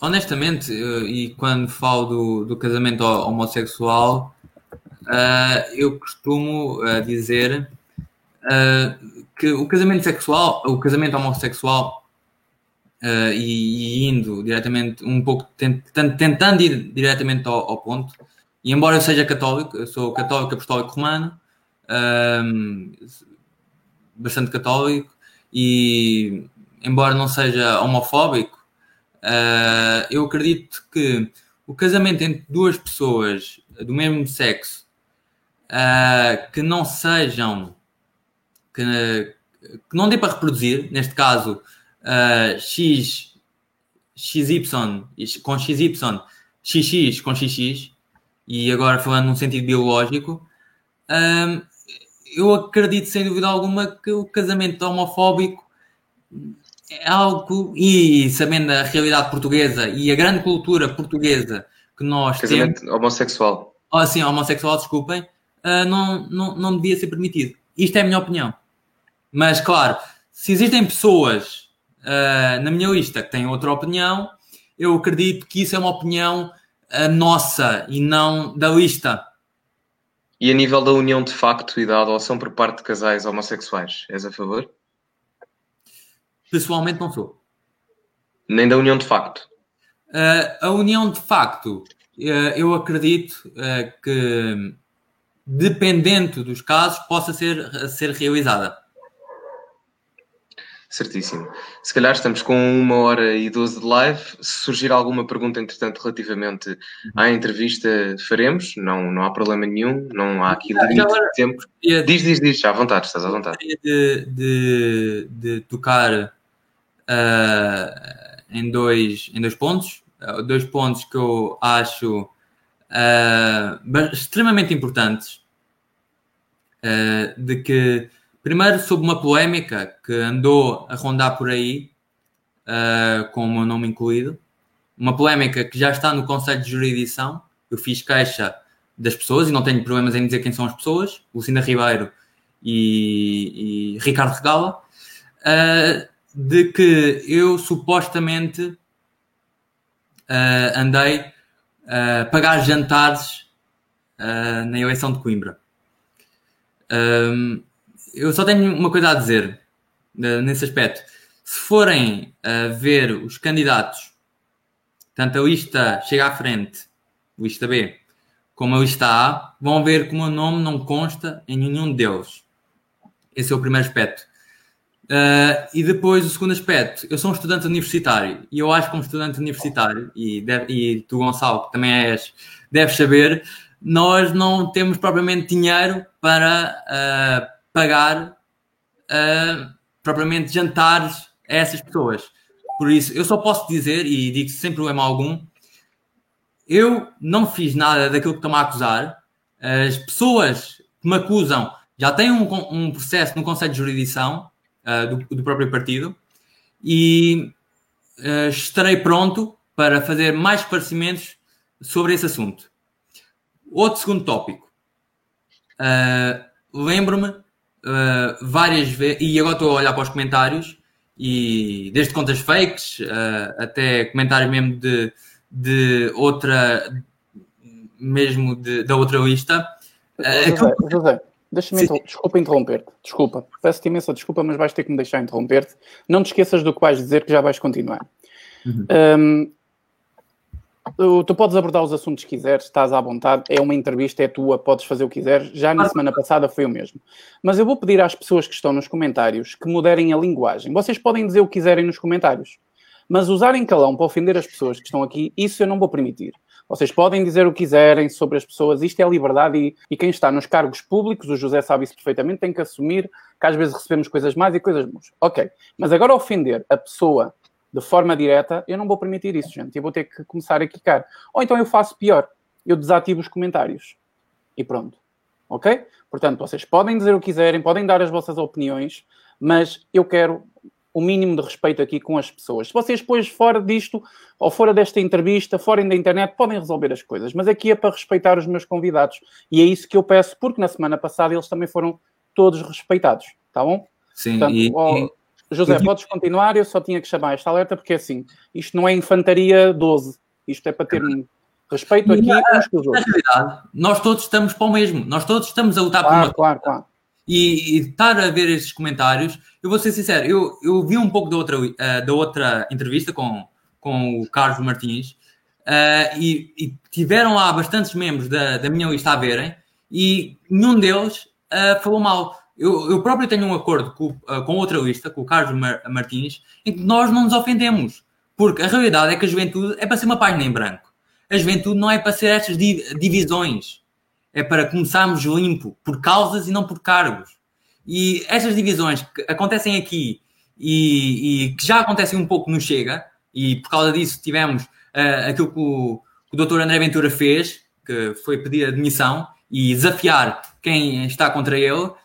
honestamente, e quando falo do, do casamento homossexual, uh, eu costumo uh, dizer que o casamento sexual, o casamento homossexual, uh, e, e, indo diretamente, um pouco, tentando, tentando ir diretamente ao, ao, ponto, e embora eu seja católico, eu sou católico apostólico romano, um, bastante católico, e embora não seja homofóbico, uh, eu acredito que o casamento entre duas pessoas do mesmo sexo uh, que não sejam que, que não dê para reproduzir, neste caso uh, X, XY com XY, XX com XX, e agora falando num sentido biológico, um, eu acredito sem dúvida alguma que o casamento homofóbico é algo, e sabendo a realidade portuguesa e a grande cultura portuguesa que nós casamento temos. homossexual. Oh, sim, homossexual, desculpem, uh, não, não, não devia ser permitido. Isto é a minha opinião. Mas, claro, se existem pessoas uh, na minha lista que têm outra opinião, eu acredito que isso é uma opinião uh, nossa e não da lista. E a nível da união de facto e da adoção por parte de casais homossexuais, és a favor? Pessoalmente não sou. Nem da união de facto? Uh, a união de facto, eu acredito que, dependendo dos casos, possa ser, ser realizada. Certíssimo. Se calhar estamos com uma hora e doze de live. Se surgir alguma pergunta, entretanto, relativamente à entrevista, faremos. Não, não há problema nenhum. Não há aqui limite agora, de tempo. Diz, diz, diz. À vontade, estás à vontade. De, de, de tocar uh, em, dois, em dois pontos. Uh, dois pontos que eu acho uh, extremamente importantes. de que Primeiro, sobre uma polémica que andou a rondar por aí, com o meu nome incluído. Uma polémica que já está no Conselho de Jurisdição. Eu fiz queixa das pessoas e não tenho problemas em dizer quem são as pessoas. Lucinda Ribeiro e, e Ricardo Regala. Uh, de que eu supostamente uh, andei a pagar jantares na eleição de Coimbra. Um, eu só tenho uma coisa a dizer nesse aspecto. Se forem ver os candidatos, tanto a lista chega à frente, lista B, como a lista A, vão ver que o meu nome não consta em nenhum deles. Esse é o primeiro aspecto. Uh, e depois, o segundo aspecto, eu sou um estudante universitário e eu acho que um estudante universitário, e, deve, e tu, Gonçalo, que também és, deves saber, nós não temos propriamente dinheiro para uh, pagar uh, propriamente jantares a essas pessoas. Por isso, eu só posso dizer, e digo sem problema algum, eu não fiz nada daquilo que estão a acusar. As pessoas que me acusam já têm um, um processo no Conselho de Jurisdição uh, do, do, próprio partido e uh, estarei pronto para fazer mais esclarecimentos sobre esse assunto. Outro segundo tópico. Uh, Lembro-me várias vezes, e agora estou a olhar para os comentários, e desde contas fakes até comentários mesmo de, de outra, mesmo de, da outra lista. José, José deixa-me inter... desculpa interromper-te, desculpa, peço-te imensa desculpa, mas vais ter que me deixar interromper-te. Não te esqueças do que vais dizer, que já vais continuar. Uhum. Um, Tu, tu, podes abordar os assuntos que quiseres, estás à vontade, é uma entrevista, é tua, podes fazer o que quiseres. Já na semana passada foi o mesmo. Mas eu vou pedir às pessoas que estão nos comentários que moderem a linguagem. Vocês podem dizer o que quiserem nos comentários, mas usarem calão para ofender as pessoas que estão aqui, isso eu não vou permitir. Vocês podem dizer o que quiserem sobre as pessoas, isto é liberdade e, e quem está nos cargos públicos, o José sabe isso perfeitamente, tem que assumir que às vezes recebemos coisas mais e coisas boas. Ok, mas agora ofender a pessoa de forma direta, eu não vou permitir isso, gente. Eu vou ter que começar a quicar. Ou então eu faço pior. Eu desativo os comentários. E pronto. Ok? Portanto, vocês podem dizer o que quiserem, podem dar as vossas opiniões, mas eu quero o mínimo de respeito aqui com as pessoas. Se vocês depois fora disto, ou fora desta entrevista, fora da internet, podem resolver as coisas. Mas aqui é para respeitar os meus convidados. E é isso que eu peço, porque na semana passada eles também foram todos respeitados. Tá bom? Sim, Portanto, e, ó, José, podes continuar, eu só tinha que chamar esta alerta porque assim, isto não é infantaria 12, isto é para ter respeito aqui uns com os outros. Na realidade, nós todos estamos para o mesmo, nós todos estamos a lutar claro, por uma Claro, claro. E, e, estar a ver estes comentários, eu vou ser sincero, eu, eu vi um pouco da outra, uh, da outra entrevista com, com o Carlos Martins uh, e, e, tiveram lá bastantes membros da, da minha lista a verem e nenhum deles uh, falou mal eu, eu próprio tenho um acordo com, uh, com outra lista, com o Carlos Mar Martins, em que nós não nos ofendemos. Porque a realidade é que a juventude é para ser uma página em branco. A juventude não é para ser estas divisões. É para começarmos limpo, por causas e não por cargos. E estas divisões que acontecem aqui e, e que já acontecem um pouco no Chega, e por causa disso tivemos uh, aquilo que o, que o Dr. André Ventura fez, que foi pedir admissão e desafiar quem está contra ele, uh,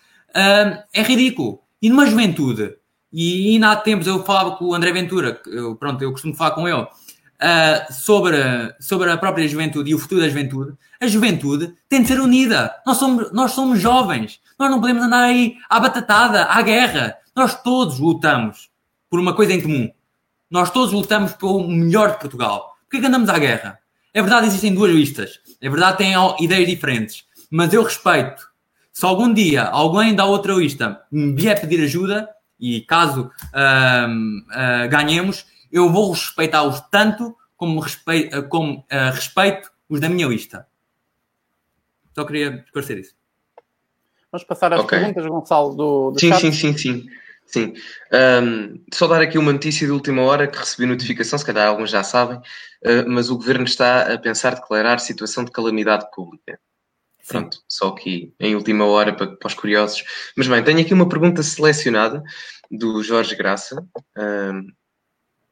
é ridículo. E numa juventude, e ainda há tempos eu falava com o André Ventura, eu, pronto, eu costumo falar com ele, uh, sobre, sobre a própria juventude e o futuro da juventude, a juventude tem de ser unida. Nós somos, nós somos jovens, nós não podemos andar aí à batatada, à guerra. Nós todos lutamos por uma coisa em comum. Nós todos lutamos pelo melhor de Portugal. Por que, é andamos à guerra? É verdade, existem duas listas. É verdade, têm ideias diferentes. Mas eu respeito se algum dia alguém da outra lista me vier pedir ajuda, e caso uh, uh, ganhemos, eu vou respeitá-los tanto como, respeito, uh, como uh, respeito os da minha lista. Só queria esclarecer isso. Vamos passar às okay. perguntas, Gonçalo, do, do sim, sim, sim, sim, sim. Um, só dar aqui uma notícia de última hora que recebi notificação, se calhar alguns já sabem, uh, mas o Governo está a pensar declarar situação de calamidade pública. Pronto, só aqui em última hora para, para, os curiosos. Mas bem, tenho aqui uma pergunta selecionada do Jorge Graça.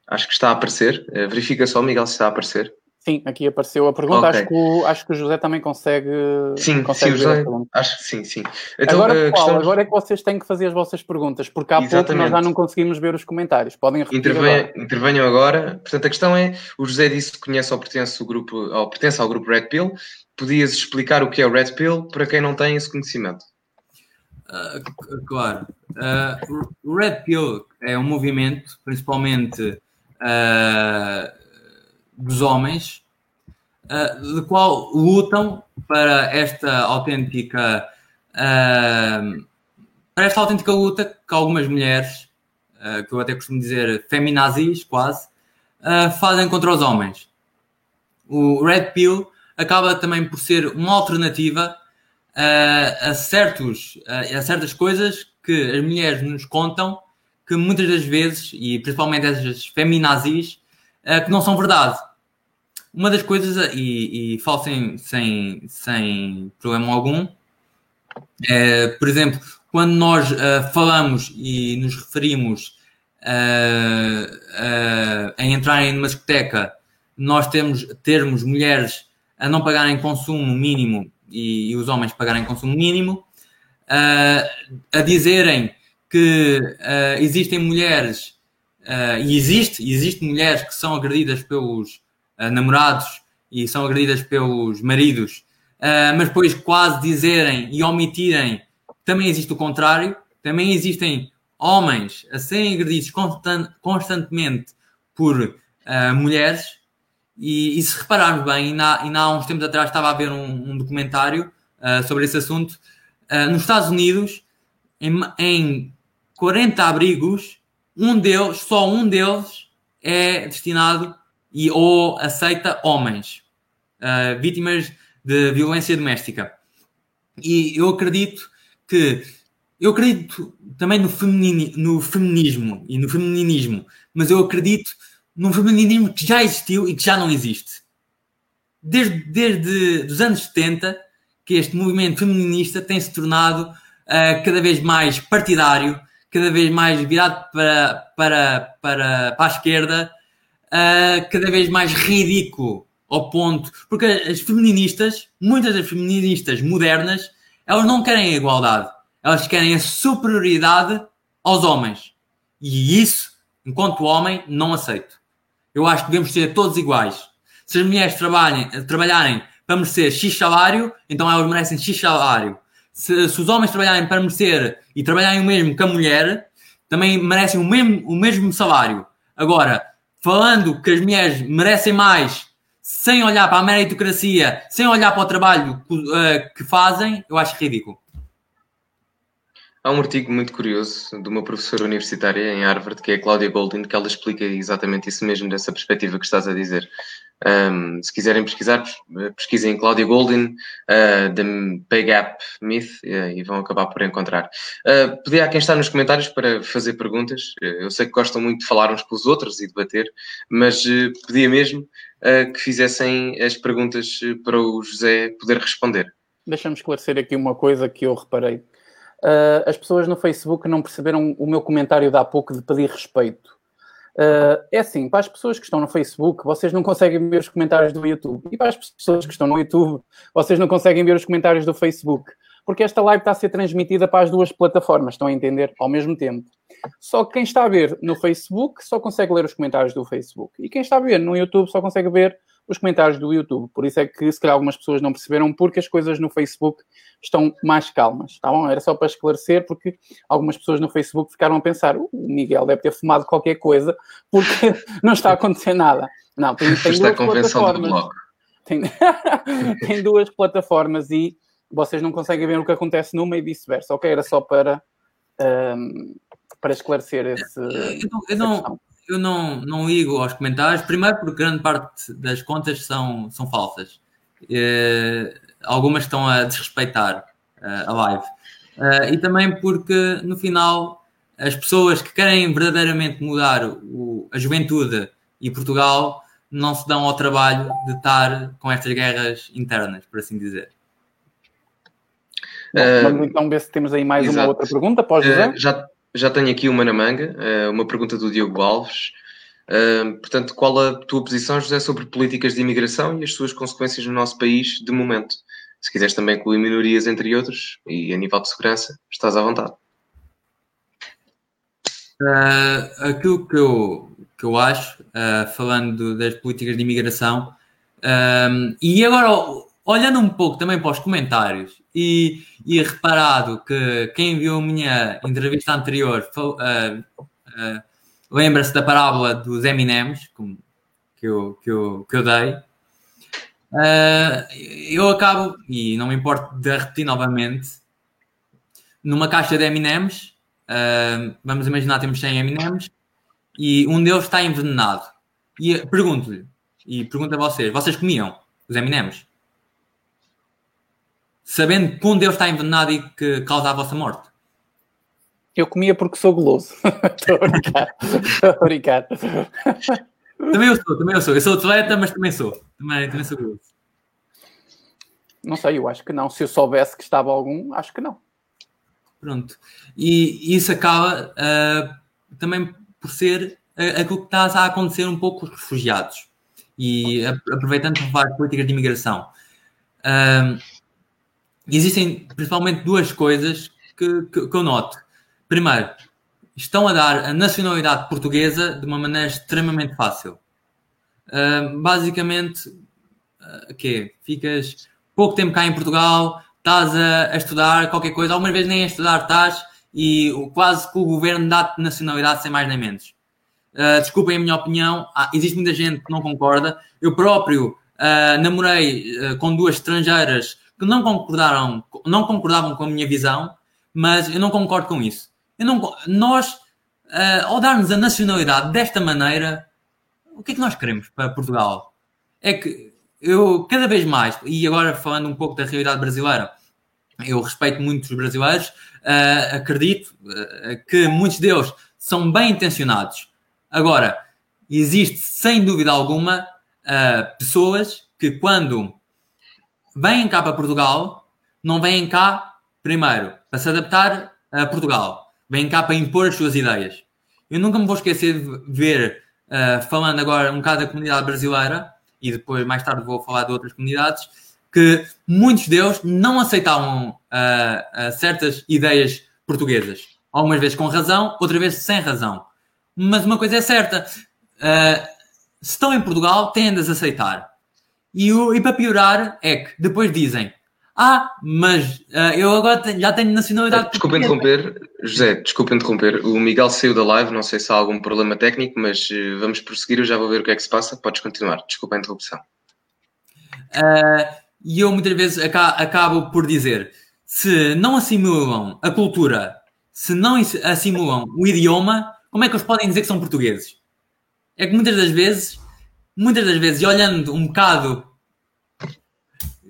Acho que está a aparecer. Uh, verifica só, Miguel, se está a aparecer. Sim, aqui apareceu a pergunta. Okay. Acho, que o, acho que o José também consegue. Sim, consegue sim, José, acho que sim, sim. Então, agora, uh, questão... agora é que vocês têm que fazer as vossas perguntas, porque há Exatamente. pouco nós já não conseguimos ver os comentários. Podem Intervenha, agora. Intervenham agora. Portanto, a questão é: o José disse que conhece ou pertence, o grupo, ou pertence ao grupo Red Pill podias explicar o que é o Red Pill para quem não tem esse conhecimento? Uh, claro. Uh, o Red Pill é um movimento, principalmente uh, dos homens, de qual lutam para esta autêntica para esta autêntica luta que algumas mulheres, que eu até costumo dizer feminazis quase, fazem contra os homens. O Red Pill acaba também por ser uma alternativa a, certos, a, certas coisas que as mulheres nos contam que muitas das vezes, e principalmente essas feminazis, que não são verdade. Uma das coisas, e, e falo sem, sem, sem problema algum, é, por exemplo, quando nós uh, falamos e nos referimos uh, uh, em entrar numa discoteca, nós temos termos mulheres a não pagarem consumo mínimo e, e os homens pagarem consumo mínimo, uh, a dizerem que uh, existem mulheres, uh, e existe, existe mulheres que são agredidas pelos namorados e são agredidas pelos maridos, mas depois quase dizerem e omitirem também existe o contrário, também existem homens a serem agredidos constant, constantemente por mulheres e, e se repararmos bem, ainda há uns tempos atrás estava a ver um, um documentário uh, sobre esse assunto. Uh, nos Estados Unidos, em, em 40 abrigos, um deles, só um deles é destinado e ou aceita homens uh, vítimas de violência doméstica. E eu acredito que eu acredito também no, feminini, no feminismo e no femininismo, mas eu acredito num feminismo que já existiu e que já não existe. Desde, desde os anos 70 que este movimento feminista tem se tornado uh, cada vez mais partidário, cada vez mais virado para, para, para, para a esquerda, uh, cada vez mais ridículo ao ponto. Porque as feministas, muitas das feministas modernas, elas não querem a igualdade, elas querem a superioridade aos homens. E isso, enquanto homem, não aceito. Eu acho que devemos ser todos iguais. Se as mulheres trabalhem, trabalharem para merecer X salário, então elas merecem X salário. Se, se, os homens trabalharem para merecer e trabalharem o mesmo que a mulher, também merecem o mesmo, o mesmo salário. Agora, falando que as mulheres merecem mais sem olhar para a meritocracia, sem olhar para o trabalho uh, que fazem, eu acho ridículo. Há um artigo muito curioso de uma professora universitária em Harvard, que é a Cláudia Goldin, que ela explica exatamente isso mesmo, dessa perspectiva que estás a dizer. Um, se quiserem pesquisar, pesquisem Cláudia Goldin, uh, The Pay Gap Myth, uh, e vão acabar por encontrar. Uh, pedir a quem está nos comentários para fazer perguntas. Eu sei que gostam muito de falar uns com os outros e debater, mas uh, pedia mesmo que fizessem as perguntas para o José poder responder. Deixa-me esclarecer aqui uma coisa que eu reparei. as pessoas no Facebook não perceberam o meu comentário de há pouco de pedir respeito. Uh, é assim, para as pessoas que estão no Facebook, vocês não conseguem ver os comentários do YouTube. E para as pessoas que estão no YouTube, vocês não conseguem ver os comentários do Facebook. Porque esta live está a ser transmitida para as duas plataformas, estão a entender? Ao mesmo tempo. Só que quem está a ver no Facebook só consegue ler os comentários do Facebook. E quem está a ver no YouTube só consegue ver os comentários do YouTube. Por isso é que, se calhar, algumas pessoas não perceberam porque as coisas no Facebook estão mais calmas. Tá bom? Era só para esclarecer, porque algumas pessoas no Facebook ficaram a pensar: o Miguel deve ter fumado qualquer coisa porque não está a acontecer nada. Não, tem, tem duas plataformas. Tem, tem duas plataformas e vocês não conseguem ver o que acontece numa e vice-versa. Ok, era só para, um, para esclarecer esse. Eu não, eu não, eu não, não ligo aos comentários, primeiro porque grande parte das contas são, são falsas. Uh, algumas estão a desrespeitar uh, a live. Uh, e também porque, no final, as pessoas que querem verdadeiramente mudar o, a juventude e Portugal não se dão ao trabalho de estar com estas guerras internas, por assim dizer. Bom, vamos então ver se temos aí mais exato. uma outra pergunta. Pode dizer? já, já tenho aqui uma na manga, eh, uma pergunta do Diogo Alves. Eh, portanto, qual a tua posição, José, sobre políticas de imigração e as suas consequências no nosso país de momento? Se quiseres também incluir minorias, entre outros, e a nível de segurança, estás à vontade. Uh, aquilo que eu, que eu acho, uh, falando das políticas de imigração, e agora olhando um pouco também para os comentários e, e reparado que quem viu a minha entrevista anterior uh, uh, lembra-se da parábola dos Eminems que eu, que eu, que eu dei. Uh, eu acabo, e não me importo de repetir novamente, numa caixa de Eminems, vamos imaginar temos 100 Eminems, e um deles está envenenado. E pergunto-lhe, e pergunto a vocês, vocês comiam os Eminems? Sabendo que um Deus está envenenado e que causa a vossa morte? Eu comia porque sou guloso. Estou a brincar. Estou a brincar. Também eu sou, também eu sou. Eu sou atleta, mas também sou. Também, também sou guloso. Não sei, eu acho que não. Se eu soubesse que estava algum, acho que não. Pronto. E isso acaba uh, também por ser uh, aquilo que está a acontecer um pouco com os refugiados. E aproveitando para falar de políticas de imigração. Uh, existem principalmente duas coisas que, que, que, eu noto. Primeiro, estão a dar a nacionalidade portuguesa de uma maneira extremamente fácil. Uh, basicamente, uh, que ficas pouco tempo cá em Portugal, estás a, a, estudar qualquer coisa, algumas vezes nem a estudar estás e quase que o governo dá-te nacionalidade sem mais nem menos. Uh, desculpem a minha opinião, ah, existe muita gente que não concorda. Eu próprio uh, namorei com duas estrangeiras que não concordaram, não concordavam com a minha visão, mas eu não concordo com isso. Eu não, nós, uh, ao darmos a nacionalidade desta maneira, o que é que nós queremos para Portugal? É que eu, cada vez mais, e agora falando um pouco da realidade brasileira, eu respeito muito os brasileiros, uh, acredito uh, que muitos deles são bem intencionados. Agora, existe sem dúvida alguma pessoas que quando vêm cá para Portugal, não vêm cá primeiro para se adaptar a Portugal, vêm cá para impor as suas ideias. Eu nunca me vou esquecer de ver, falando agora um bocado da comunidade brasileira, e depois mais tarde vou falar de outras comunidades, que muitos deles não aceitavam uh, uh, certas ideias portuguesas. Algumas vezes com razão, outras vezes sem razão. Mas uma coisa é certa: uh, se estão em Portugal, têm de aceitar. E, o, e para piorar, é que depois dizem: Ah, mas eu agora tenho, já tenho nacionalidade. Desculpa interromper, José, desculpa interromper. O Miguel saiu da live, não sei se há algum problema técnico, mas vamos prosseguir. Eu já vou ver o que é que se passa. Podes continuar. Desculpa a interrupção. Uh, e eu muitas vezes acabo por dizer: se não assimilam a cultura, se não assimilam o idioma, como é que eles podem dizer que são portugueses? É que muitas das vezes, muitas das vezes, e olhando um bocado,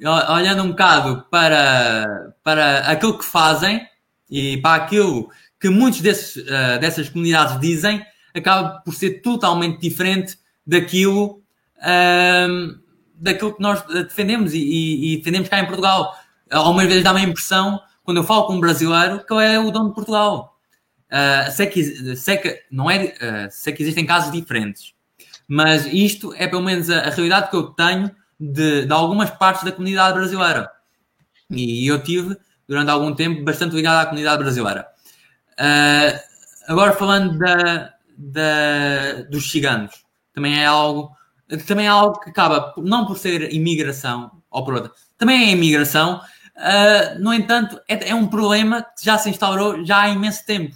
olhando um bocado para, para aquilo que fazem e para aquilo que muitos desses, uh, dessas comunidades dizem, acaba por ser totalmente diferente daquilo. Uh, daquilo que nós defendemos e, e, e defendemos cá em Portugal. Algumas vezes dá-me a impressão, quando eu falo com um brasileiro, que ele é o dono de Portugal. Uh, sei, que, sei, que, não é, uh, sei que existem casos diferentes, mas isto é pelo menos a, a realidade que eu tenho de, de, algumas partes da comunidade brasileira. E eu tive, durante algum tempo, bastante ligado à comunidade brasileira. Uh, agora falando da, da, dos ciganos, também é algo também é algo que acaba, não por ser imigração, ou por outra, também é imigração, uh, no entanto, é, é, um problema que já se instaurou já há imenso tempo.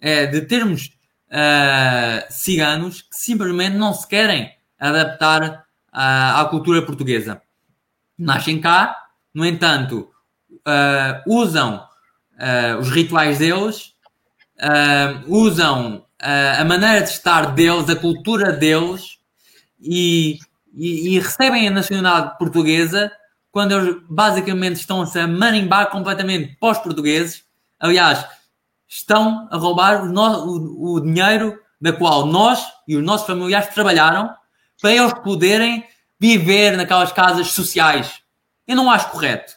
É de termos uh, ciganos que simplesmente não se querem adaptar à cultura portuguesa. Nascem cá, no entanto, usam os rituais deles, usam a maneira de estar deles, a cultura deles, e, e, e recebem a nacionalidade portuguesa quando eles basicamente estão-se a marimbar completamente para os portugueses. Aliás, estão a roubar o, o, o, dinheiro da qual nós e os nossos familiares trabalharam para eles poderem viver naquelas casas sociais. Eu não acho correto.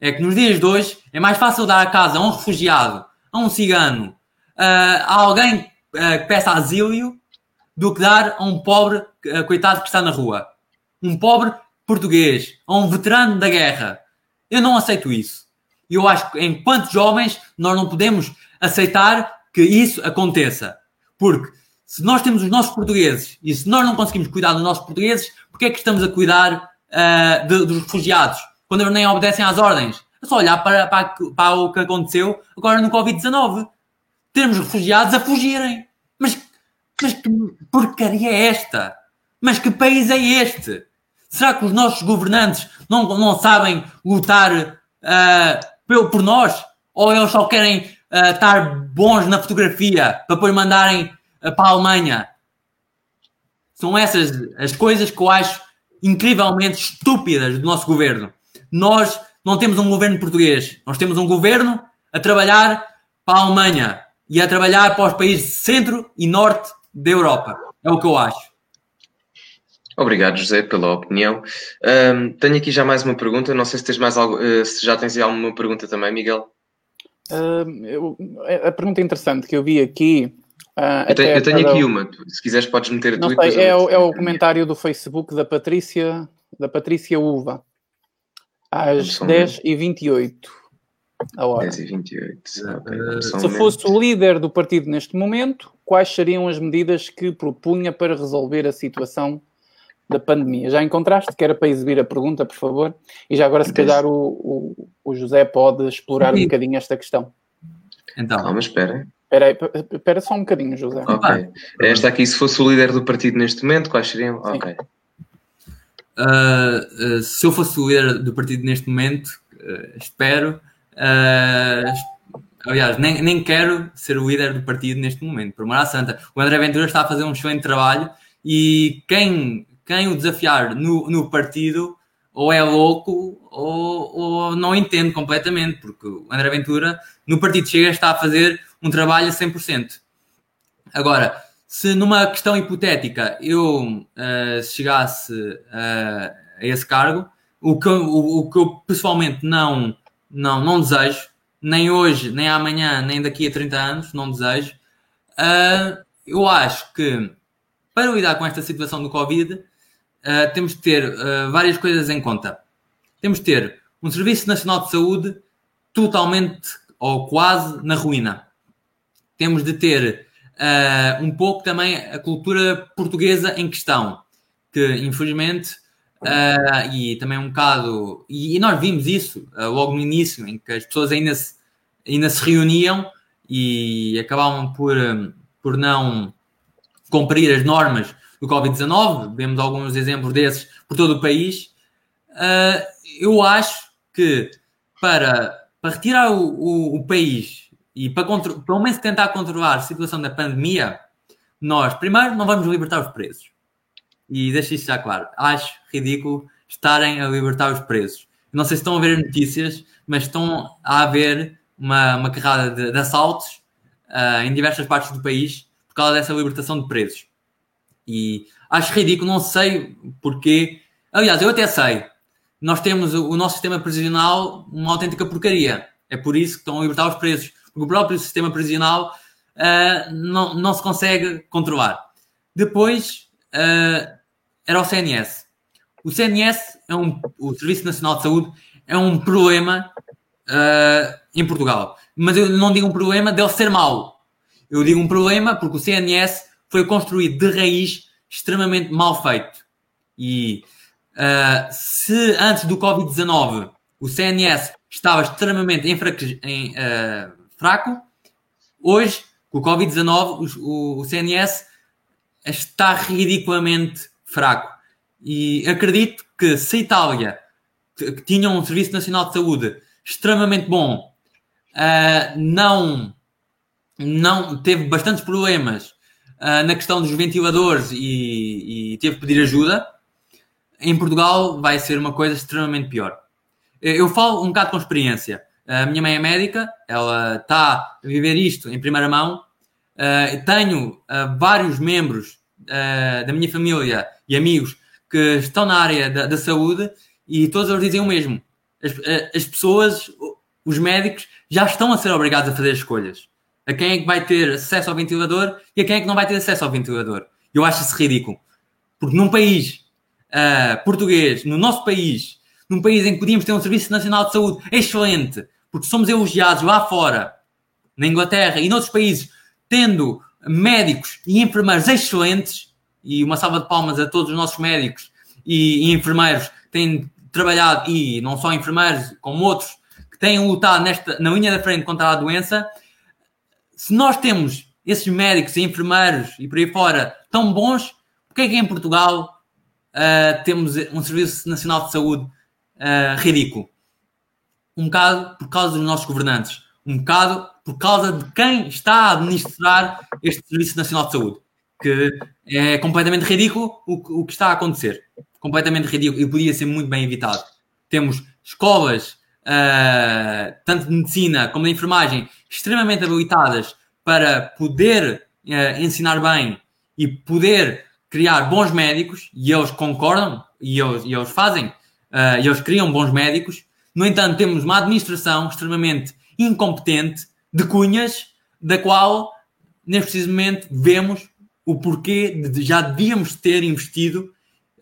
É que nos dias de hoje é mais fácil dar a casa a um refugiado, a um cigano, a alguém que peça asilo, do que dar a um pobre uh, coitado que está na rua. Um pobre português, a um veterano da guerra. Eu não aceito isso. Eu acho que, enquanto jovens, nós não podemos aceitar que isso aconteça. Porque se nós temos os nossos portugueses e se nós não conseguimos cuidar dos nossos portugueses, porque é que estamos a cuidar uh, de, dos refugiados quando eles nem obedecem às ordens? É só olhar para, para, para o que aconteceu agora no Covid-19. Temos refugiados a fugirem. Mas mas que porcaria é esta? Mas que país é este? Será que os nossos governantes não, não sabem lutar uh, por nós? Ou eles só querem uh, estar bons na fotografia para depois mandarem para a Alemanha? São essas as coisas que eu acho incrivelmente estúpidas do nosso governo. Nós não temos um governo português, nós temos um governo a trabalhar para a Alemanha e a trabalhar para os países centro e norte da Europa. É o que eu acho. Obrigado, José, pela opinião. Um, tenho aqui já mais uma pergunta. Não sei se tens mais algo, uh, se já tens alguma pergunta também, Miguel. Uh, eu, a pergunta interessante que eu vi aqui. Uh, eu tenho, eu tenho aqui uma. Se quiseres, podes meter a tua. Sei, é, o, é o comentário do Facebook da Patrícia, da Patrícia Uva, às 10h28 a hora. 10 e 28. Okay. Se fosse o líder do partido neste momento, quais seriam as medidas que propunha para resolver a situação da pandemia? Já encontraste? Que era para exibir a pergunta, por favor. E já agora, se calhar, o, o, o José pode explorar um bocadinho esta questão. Então. Calma, espera. Espera, espera só um bocadinho, José. Ok. Esta aqui, se fosse o líder do partido neste momento, quais seriam? Sim. Ok. Uh, uh, se eu fosse o líder do partido neste momento, uh, espero Uh, aliás, nem, nem quero ser o líder do partido neste momento, por Mara Santa. O André Ventura está a fazer um excelente trabalho e quem, quem o desafiar no, no partido ou é louco ou, ou não entende completamente, porque o André Ventura no partido chega está a fazer um trabalho a 100%. Agora, se numa questão hipotética eu uh, chegasse uh, a esse cargo, o que, o, o que eu pessoalmente não, não, não desejo, nem hoje, nem amanhã, nem daqui a 30 anos, não desejo, uh, eu acho que para lidar com esta situação do Covid, temos de ter várias coisas em conta. Temos de ter um Serviço Nacional de Saúde totalmente ou quase na ruína. Temos de ter uh, um pouco também a cultura portuguesa em questão, que infelizmente, uh, e também um bocado, e, e nós vimos isso uh, logo no início, em que as pessoas ainda se, ainda se reuniam e acabavam por, por não cumprir as normas do Covid-19, vemos alguns exemplos desses por todo o país. eu acho que para, para retirar o, o, o país e para pelo menos tentar controlar a situação da pandemia, nós, primeiro, não vamos libertar os presos. E deixa isso já claro. Acho ridículo estarem a libertar os presos. Não sei se estão a ver as notícias, mas estão a haver uma, uma carrada de, de assaltos uh, em diversas partes do país por causa dessa libertação de presos. E acho ridículo, não sei porquê. Aliás, eu até sei. Nós temos o, o nosso sistema prisional uma autêntica porcaria. É por isso que estão a libertar os presos o próprio sistema prisional uh, não, não se consegue controlar. Depois uh, era o CNS. O CNS, é um, o Serviço Nacional de Saúde, é um problema uh, em Portugal. Mas eu não digo um problema dele ser mau. Eu digo um problema porque o CNS foi construído de raiz extremamente mal feito. E uh, se antes do Covid-19 o CNS estava extremamente enfraque, em, fraco. Hoje, com o Covid-19, o, o CNS está ridiculamente fraco. E acredito que se a Itália, que tinha um Serviço Nacional de Saúde extremamente bom, uh, não, não teve bastantes problemas uh, na questão dos ventiladores e, e, teve que pedir ajuda, em Portugal vai ser uma coisa extremamente pior. Eu falo um bocado com experiência. A minha mãe é médica, ela está a viver isto em primeira mão. Uh, tenho uh, vários membros uh, da minha família e amigos que estão na área da, da saúde e todos eles dizem o mesmo. As, as, pessoas, os médicos, já estão a ser obrigados a fazer escolhas. A quem é que vai ter acesso ao ventilador e a quem é que não vai ter acesso ao ventilador. Eu acho isso ridículo. Porque num país português, no nosso país, num país em que podíamos ter um Serviço Nacional de Saúde excelente, porque somos elogiados lá fora, na Inglaterra e noutros países, tendo médicos e enfermeiros excelentes, e uma salva de palmas a todos os nossos médicos e, e enfermeiros que têm trabalhado, e não só enfermeiros, como outros, que têm lutado nesta, na linha da frente contra a doença, se nós temos esses médicos e enfermeiros e por aí fora tão bons, porque é que em Portugal uh, temos um Serviço Nacional de Saúde uh, ridículo? Um bocado por causa dos nossos governantes, um bocado por causa de quem está a administrar este Serviço Nacional de Saúde, que é completamente ridículo o, o que está a acontecer. Completamente ridículo e podia ser muito bem evitado. Temos escolas, uh, tanto de medicina como de enfermagem, extremamente habilitadas para poder uh, ensinar bem e poder criar bons médicos, e eles concordam, e eles, e eles fazem, uh, e eles criam bons médicos, no entanto, temos uma administração extremamente incompetente, de cunhas, da qual, neste preciso momento, vemos o porquê de já devíamos ter investido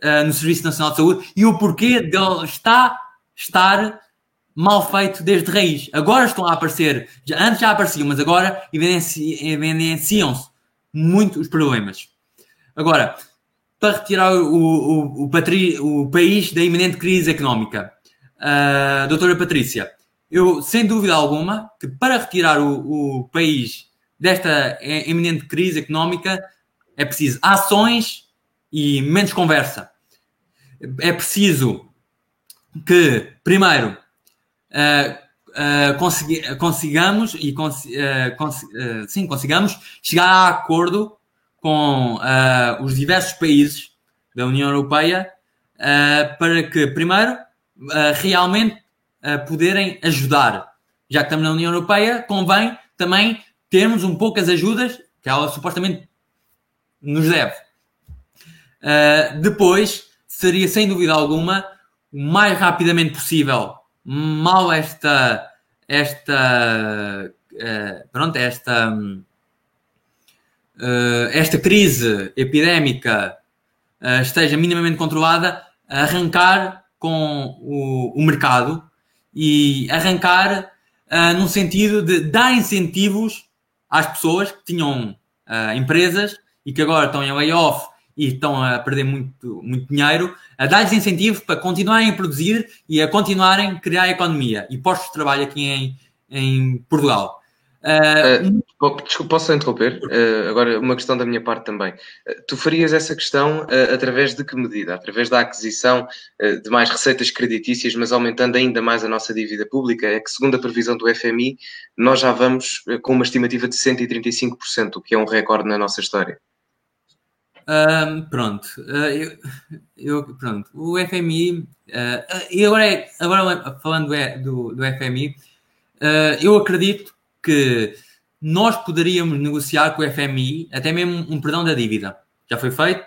uh, no Serviço Nacional de Saúde e o porquê de ele está, estar mal feito desde raiz. Agora estão a aparecer, já, antes já apareciam, mas agora evidenciam-se muito os problemas. Agora, para retirar o, o, o, patri, o país da iminente crise económica, uh, doutora Patrícia, eu, sem dúvida alguma, que para retirar o, o país desta eminente crise económica é preciso ações e menos conversa. É preciso que, primeiro, uh, uh, consigamos e cons uh, cons sim, consigamos chegar a acordo com os diversos países da União Europeia para que, primeiro, uh, realmente poderem ajudar. Já que estamos na União Europeia, convém também termos um pouco as ajudas que ela supostamente nos deve. depois, seria sem dúvida alguma, o mais rapidamente possível, mal esta, esta, pronto, esta uh, esta crise epidémica uh, esteja minimamente controlada, arrancar com o, o mercado e arrancar uh, num sentido de dar incentivos às pessoas que tinham empresas e que agora estão em layoff e estão a perder muito, muito dinheiro, a dar-lhes incentivos para continuarem a produzir e a continuarem a criar a economia e postos de trabalho aqui em, em Portugal. Uh, desculpa, posso interromper? Uh, agora, uma questão da minha parte também. Uh, tu farias essa questão através de que medida? Através da aquisição de mais receitas creditícias, mas aumentando ainda mais a nossa dívida pública? É que, segundo a previsão do FMI, nós já vamos com uma estimativa de 135%, o que é um recorde na nossa história. pronto, eu, eu, pronto, o FMI, e agora, agora falando do, do FMI, eu acredito que nós poderíamos negociar com o FMI até mesmo um perdão da dívida. Já foi feito,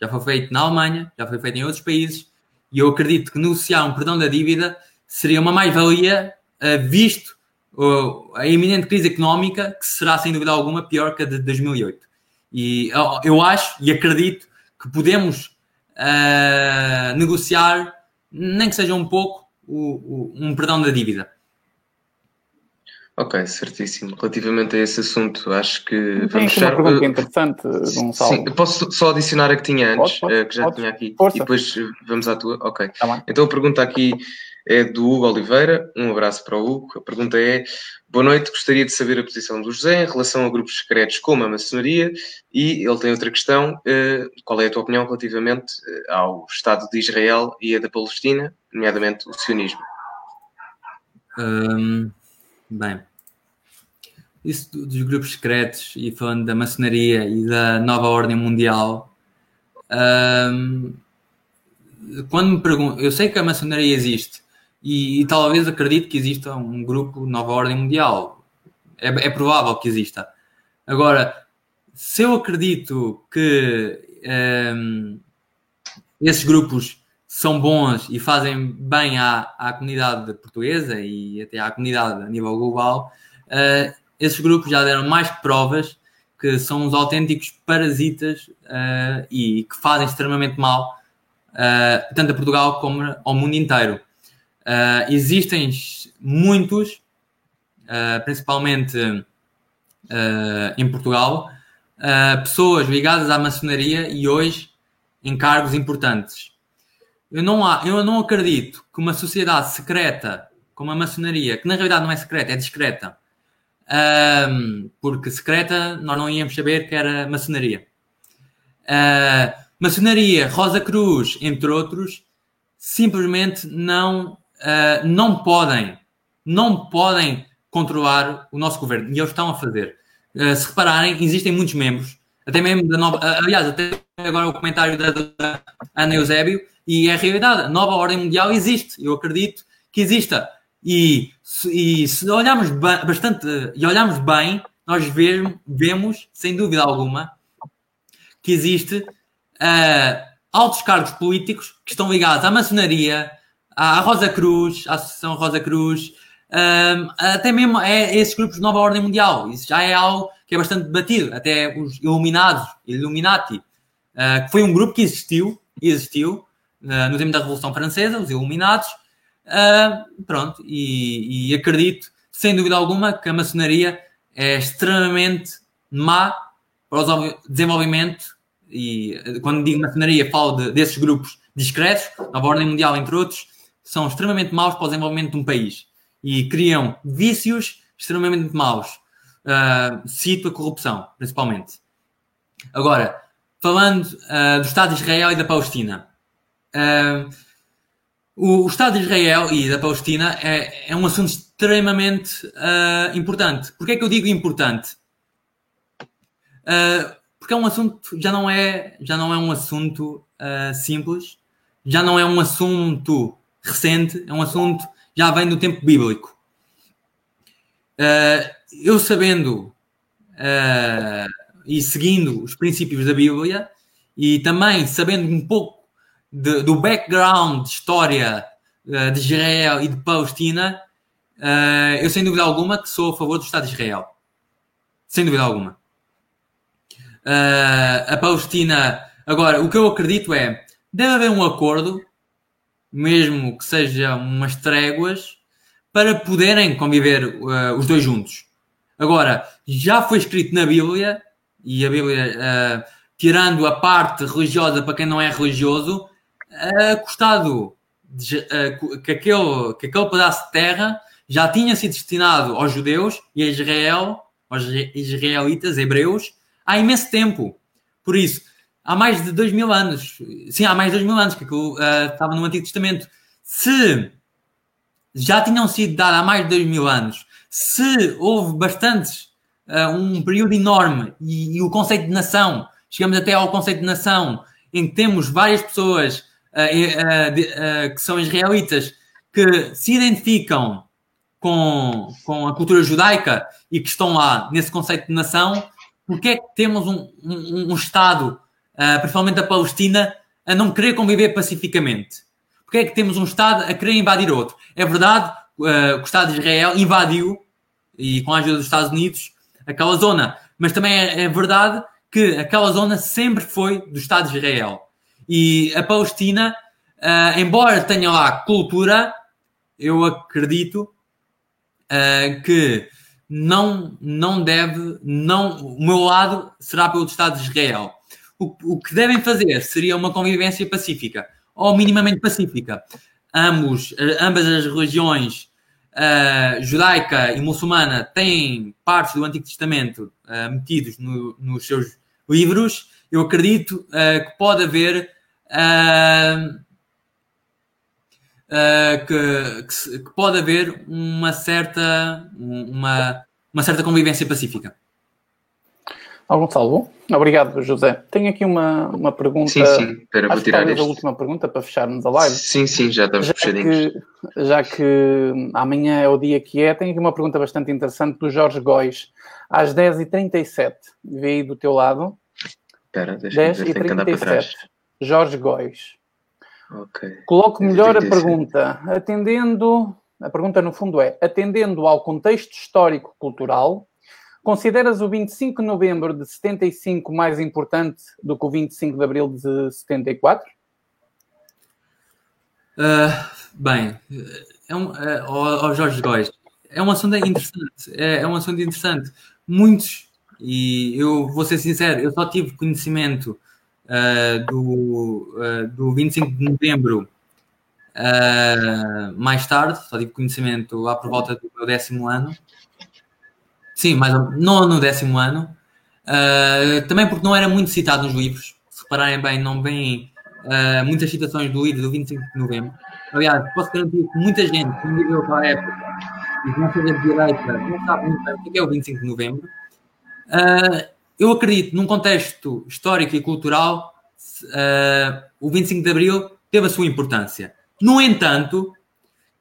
já foi feito na Alemanha, já foi feito em outros países, e eu acredito que negociar um perdão da dívida seria uma mais-valia, uh, visto uh, a iminente crise económica, que será sem dúvida alguma pior que a de 2008. E eu acho e acredito que podemos uh, negociar, nem que seja um pouco, o, o, um perdão da dívida. Ok, certíssimo. Relativamente a esse assunto, acho que Tem vamos fechar. Uma pergunta interessante, Gonçalo. Sim, posso só adicionar a que tinha antes, pode, pode, que já pode. tinha aqui, Força. e depois vamos à tua. Ok. Tá então a pergunta aqui é do Hugo Oliveira. Um abraço para o Hugo. A pergunta é: Boa noite, gostaria de saber a posição do José em relação a grupos secretos como a maçonaria. E ele tem outra questão: eh, qual é a tua opinião relativamente eh, ao Estado de Israel e a da Palestina, nomeadamente o sionismo? Hum, bem, isso dos grupos secretos e falando da maçonaria e da nova ordem mundial, quando me pergunto, eu sei que a maçonaria existe e, e, talvez acredito que exista um grupo nova ordem mundial. É, é provável que exista. Agora, se eu acredito que esses grupos são bons e fazem bem à, à comunidade portuguesa e até à comunidade a nível global, uh, esses grupos já deram mais provas que são os autênticos parasitas uh, e que fazem extremamente mal uh, tanto a Portugal como ao mundo inteiro. Existem muitos, principalmente em Portugal, pessoas ligadas à maçonaria e hoje em cargos importantes. Eu não, há, eu não acredito que uma sociedade secreta como a maçonaria, que na realidade não é secreta, é discreta, um, porque secreta nós não íamos saber que era maçonaria. Uh, maçonaria, Rosa Cruz, entre outros, simplesmente não, uh, não podem, não podem controlar o nosso governo. E eles estão a fazer. Uh, se repararem, existem muitos membros, até mesmo da nova. aliás, até agora o comentário da, da Ana Eusébio, e é realidade. A nova ordem mundial existe. Eu acredito que exista. E, e se olharmos bastante e olharmos bem, nós vemos, vemos, sem dúvida alguma, que existe uh, altos cargos políticos que estão ligados à maçonaria, à Rosa Cruz, à Associação Rosa Cruz, uh, até mesmo a esses grupos de nova ordem mundial. Isso já é algo que é bastante debatido. Até os Iluminados, Illuminati, uh, que foi um grupo que existiu, existiu no tempo da Revolução Francesa, os Iluminados, Uh, pronto, e, e, acredito, sem dúvida alguma, que a maçonaria é extremamente má para o desenvolvimento. E quando digo maçonaria, falo de, desses grupos discretos, Nova Ordem Mundial, entre outros, são extremamente maus para o desenvolvimento de um país e criam vícios extremamente maus. Uh, cito a corrupção, principalmente. Agora, falando uh, do Estado de Israel e da Palestina. Uh, o, Estado de Israel e da Palestina é, é um assunto extremamente uh, importante. Porquê é que eu digo importante? Uh, porque é um assunto, já não é, já não é um assunto simples, já não é um assunto recente, é um assunto já vem do tempo bíblico. Eu sabendo e seguindo os princípios da Bíblia e também sabendo um pouco de, do background de história uh, de Israel e de Palestina, eu sem dúvida alguma que sou a favor do Estado de Israel. Sem dúvida alguma. a Palestina, agora, o que eu acredito é deve haver um acordo, mesmo que seja umas tréguas, para poderem conviver uh, os dois juntos. Agora, já foi escrito na Bíblia, e a Bíblia, uh, tirando a parte religiosa para quem não é religioso, custado de, uh, que, aquele, que aquele pedaço de terra já tinha sido destinado aos judeus e a Israel, aos israelitas, hebreus, há imenso tempo. Por isso, há mais de dois mil anos, sim, há mais de dois mil anos que aquilo uh, estava no Antigo Testamento. Se já tinham sido dados há mais de dois mil anos, se houve bastantes, uh, um período enorme, e, e, o conceito de nação, chegamos até ao conceito de nação, em que temos várias pessoas de, que são israelitas que se identificam com, com a cultura judaica e que estão lá nesse conceito de nação, porque é que temos um, um, um Estado uh, principalmente a Palestina, a não querer conviver pacificamente? Porque é que temos um Estado a querer invadir outro? É verdade uh, que o Estado de Israel invadiu, e com a ajuda dos Estados Unidos, aquela zona. Mas também é, é verdade que aquela zona sempre foi do Estado de Israel. E a Palestina, uh, embora tenha lá cultura, eu acredito uh, que não, não deve, não, o meu lado será pelo Estado de Israel o, o que devem fazer seria uma convivência pacífica, ou minimamente pacífica. Ambos, ambas as religiões, uh, judaica e muçulmana, têm partes do Antigo Testamento uh, metidos no, nos seus livros. Eu acredito uh, que pode haver que, que, que, pode haver uma certa, uma, uma certa convivência pacífica. Algum salvo? Obrigado, José. Tenho aqui uma, uma pergunta. Sim, sim, espera, vou tirar isto. a última pergunta para fecharmos a live. Sim, sim, já estamos já fechadinhos. Que, já que amanhã é o dia que é, tenho aqui uma pergunta bastante interessante do Jorge Góis, às 10h37. Vê aí do teu lado. Espera, deixa 10 ver, que andar para trás. Jorge Góis. Ok. Coloco melhor a pergunta. Atendendo, a pergunta no fundo é, atendendo ao contexto histórico-cultural, Consideras o 25 de novembro de 75 mais importante do que o 25 de abril de 74? Uh, ah, bem, é um, é, oh, Jorge Góis, é um assunto interessante. É, é, um assunto interessante. Muitos, e eu vou ser sincero, eu só tive conhecimento uh, do, uh, do 25 de novembro uh, mais tarde, só tive conhecimento lá por volta do meu décimo ano. Sim, mais ou não no décimo ano. Também porque não era muito citado nos livros. Se repararem bem, não uh, muitas citações do livro do 25 de novembro. Aliás, posso garantir que muita gente que viveu aquela época e não seja de direita não sabe muito bem o que é o 25 de novembro. Uh, eu acredito, num contexto histórico e cultural, o 25 de abril teve a sua importância. No entanto,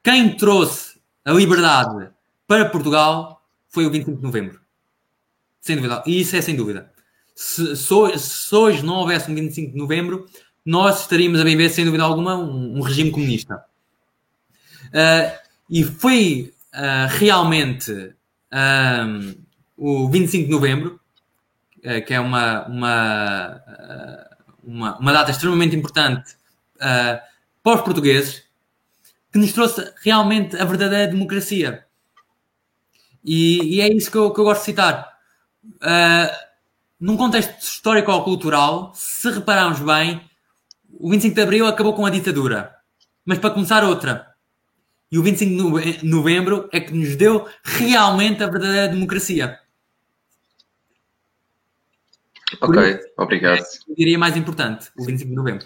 quem trouxe a liberdade para Portugal foi o 25 de novembro. Sem dúvida. E isso é sem dúvida. Se, se, hoje não houvesse um 25 de novembro, nós estaríamos a viver, sem dúvida alguma, um, um regime comunista. Uh, e foi uh, realmente um, o 25 de novembro, uh, que é uma, uma, uma, uma, data extremamente importante para os portugueses, que nos trouxe realmente a verdadeira democracia. E, e é isso que eu, que eu, gosto de citar. Uh, num contexto histórico ou cultural, se repararmos bem, o 25 de Abril acabou com a ditadura. Mas para começar outra. E o 25 de novembro é que nos deu realmente a verdadeira democracia. Ok, isso, obrigado. É, eu diria mais importante, o 25 de novembro.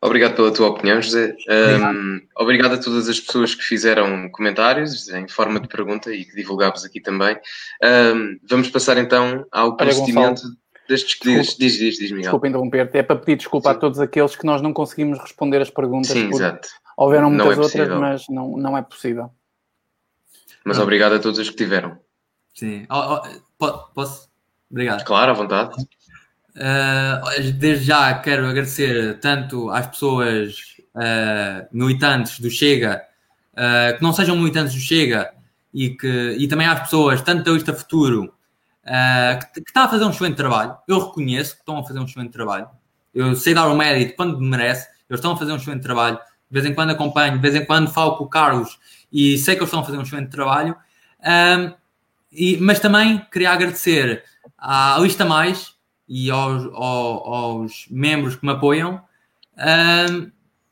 Obrigado pela tua opinião, José. Um, obrigado a todas as pessoas que fizeram comentários em forma de pergunta e que divulgámos aqui também. Um, vamos passar então ao procedimento. das despedidas. Diz, diz, diz, Miguel. Desculpa interromper-te. É para pedir desculpa Sim. a todos aqueles que nós não conseguimos responder as perguntas. Sim, exato. Houveram muitas é outras, mas não, não é possível. Mas obrigado a todos os que tiveram. Sim. Oh, oh, posso? Obrigado. Claro, à vontade. Uh, desde já quero agradecer tanto às pessoas uh, militantes do Chega, uh, que não sejam militantes do Chega, e, que, e também às pessoas, tanto da Lista Futuro, que, que está a fazer um excelente trabalho. Eu reconheço que estão a fazer um excelente trabalho. Eu sei dar o mérito quando merece. Eles estão a fazer um excelente trabalho. De vez em quando acompanho, de vez em quando falo com o Carlos e sei que eles estão a fazer um excelente trabalho. Um, e, mas também queria agradecer à Lista Mais e aos, aos, aos membros que me apoiam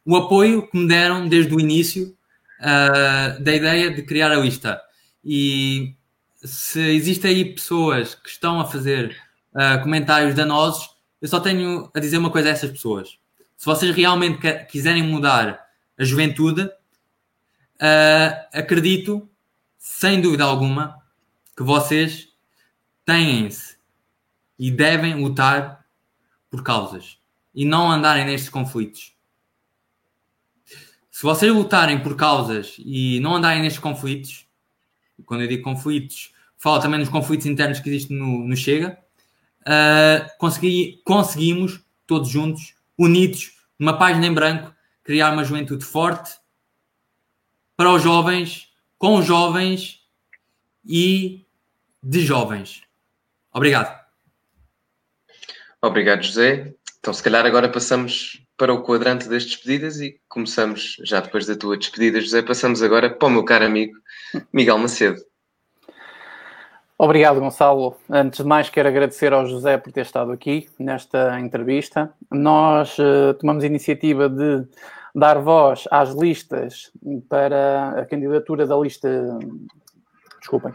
o apoio que me deram desde o início uh, da ideia de criar a lista. E se existem aí pessoas que estão a fazer uh, comentários danosos, eu só tenho a dizer uma coisa a essas pessoas. Se vocês realmente quiserem mudar a juventude, uh, acredito, sem dúvida alguma, que vocês têm-se e devem lutar por causas e não andarem nestes conflitos. Se vocês lutarem por causas e não andarem nestes conflitos, quando eu digo conflitos, falo também nos conflitos internos que existem no, no Chega, uh, consegui, conseguimos, todos juntos, unidos, numa página em branco, criar uma juventude forte para os jovens, com os jovens e de jovens. Obrigado. Obrigado, José. Então, se calhar agora passamos para o quadrante das despedidas e começamos, já depois da tua despedida, José, passamos agora para o meu caro amigo Miguel Macedo. Obrigado, Gonçalo. Antes de mais, quero agradecer ao José por ter estado aqui nesta entrevista. Nós uh, tomamos a iniciativa de dar voz às listas para a candidatura da lista. Desculpem.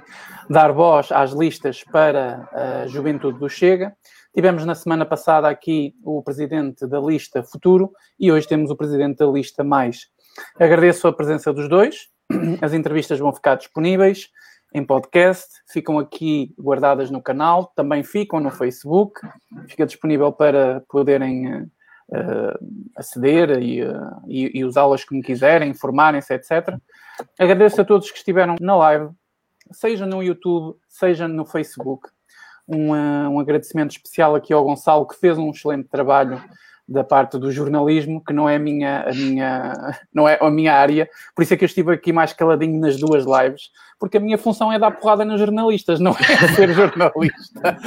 Dar voz às listas para a juventude do Chega. Tivemos na semana passada aqui o presidente da lista Futuro e hoje temos o presidente da lista Mais. Agradeço a presença dos dois. As entrevistas vão ficar disponíveis em podcast, ficam aqui guardadas no canal, também ficam no Facebook, fica disponível para poderem uh, aceder e, uh, e, e usá-las como quiserem, informarem-se, etc. Agradeço a todos que estiveram na live, seja no YouTube, seja no Facebook. Um, uh, um agradecimento especial aqui ao Gonçalo, que fez um excelente trabalho da parte do jornalismo, que não é a minha, a minha, não é a minha área, por isso é que eu estive aqui mais caladinho nas duas lives, porque a minha função é dar porrada nos jornalistas, não é ser jornalista.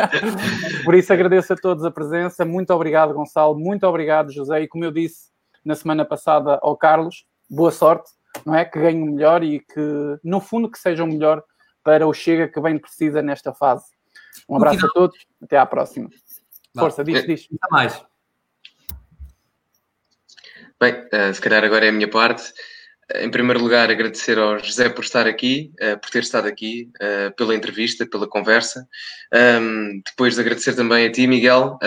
por isso agradeço a todos a presença, muito obrigado Gonçalo, muito obrigado José, e como eu disse na semana passada ao Carlos, boa sorte, não é? Que ganhe o melhor e que, no fundo, que seja o melhor para o Chega que bem precisa nesta fase. Um abraço a todos, até à próxima. Força, diz, diz. Até mais. Bem, uh, se calhar agora é a minha parte. Uh, em primeiro lugar, agradecer ao José por estar aqui, uh, por ter estado aqui, pela entrevista, pela conversa. Um, depois agradecer também a ti, Miguel,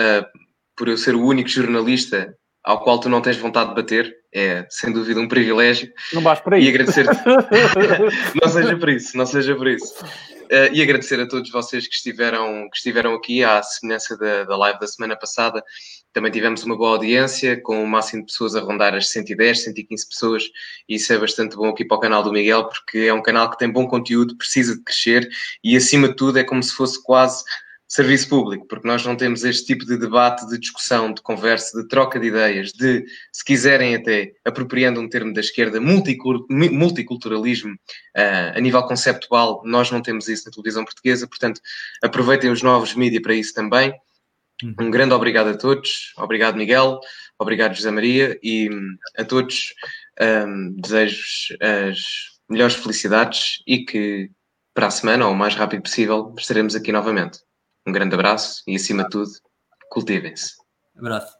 por eu ser o único jornalista ao qual tu não tens vontade de bater. É, sem dúvida, um privilégio. Não vais por aí. E agradecer não seja por isso, não seja por isso. Uh, e agradecer a todos vocês que estiveram, que estiveram aqui, à semelhança da, da live da semana passada. Também tivemos uma boa audiência, com o máximo de pessoas a rondar as 110, 115 pessoas, e isso é bastante bom aqui para o canal do Miguel, porque é um canal que tem bom conteúdo, precisa de crescer e, acima de tudo, é como se fosse quase serviço público, porque nós não temos este tipo de debate, de discussão, de conversa, de troca de ideias, de, se quiserem até, apropriando um termo da esquerda, multiculturalismo uh, a nível conceptual, nós não temos isso na televisão portuguesa, portanto, aproveitem os novos mídias para isso também. Uhum. Um grande obrigado a todos, obrigado Miguel, obrigado José Maria e a todos um, desejo as melhores felicidades e que para a semana, ou o mais rápido possível, estaremos aqui novamente. Um grande abraço e, acima de tudo, cultivem-se. Abraço.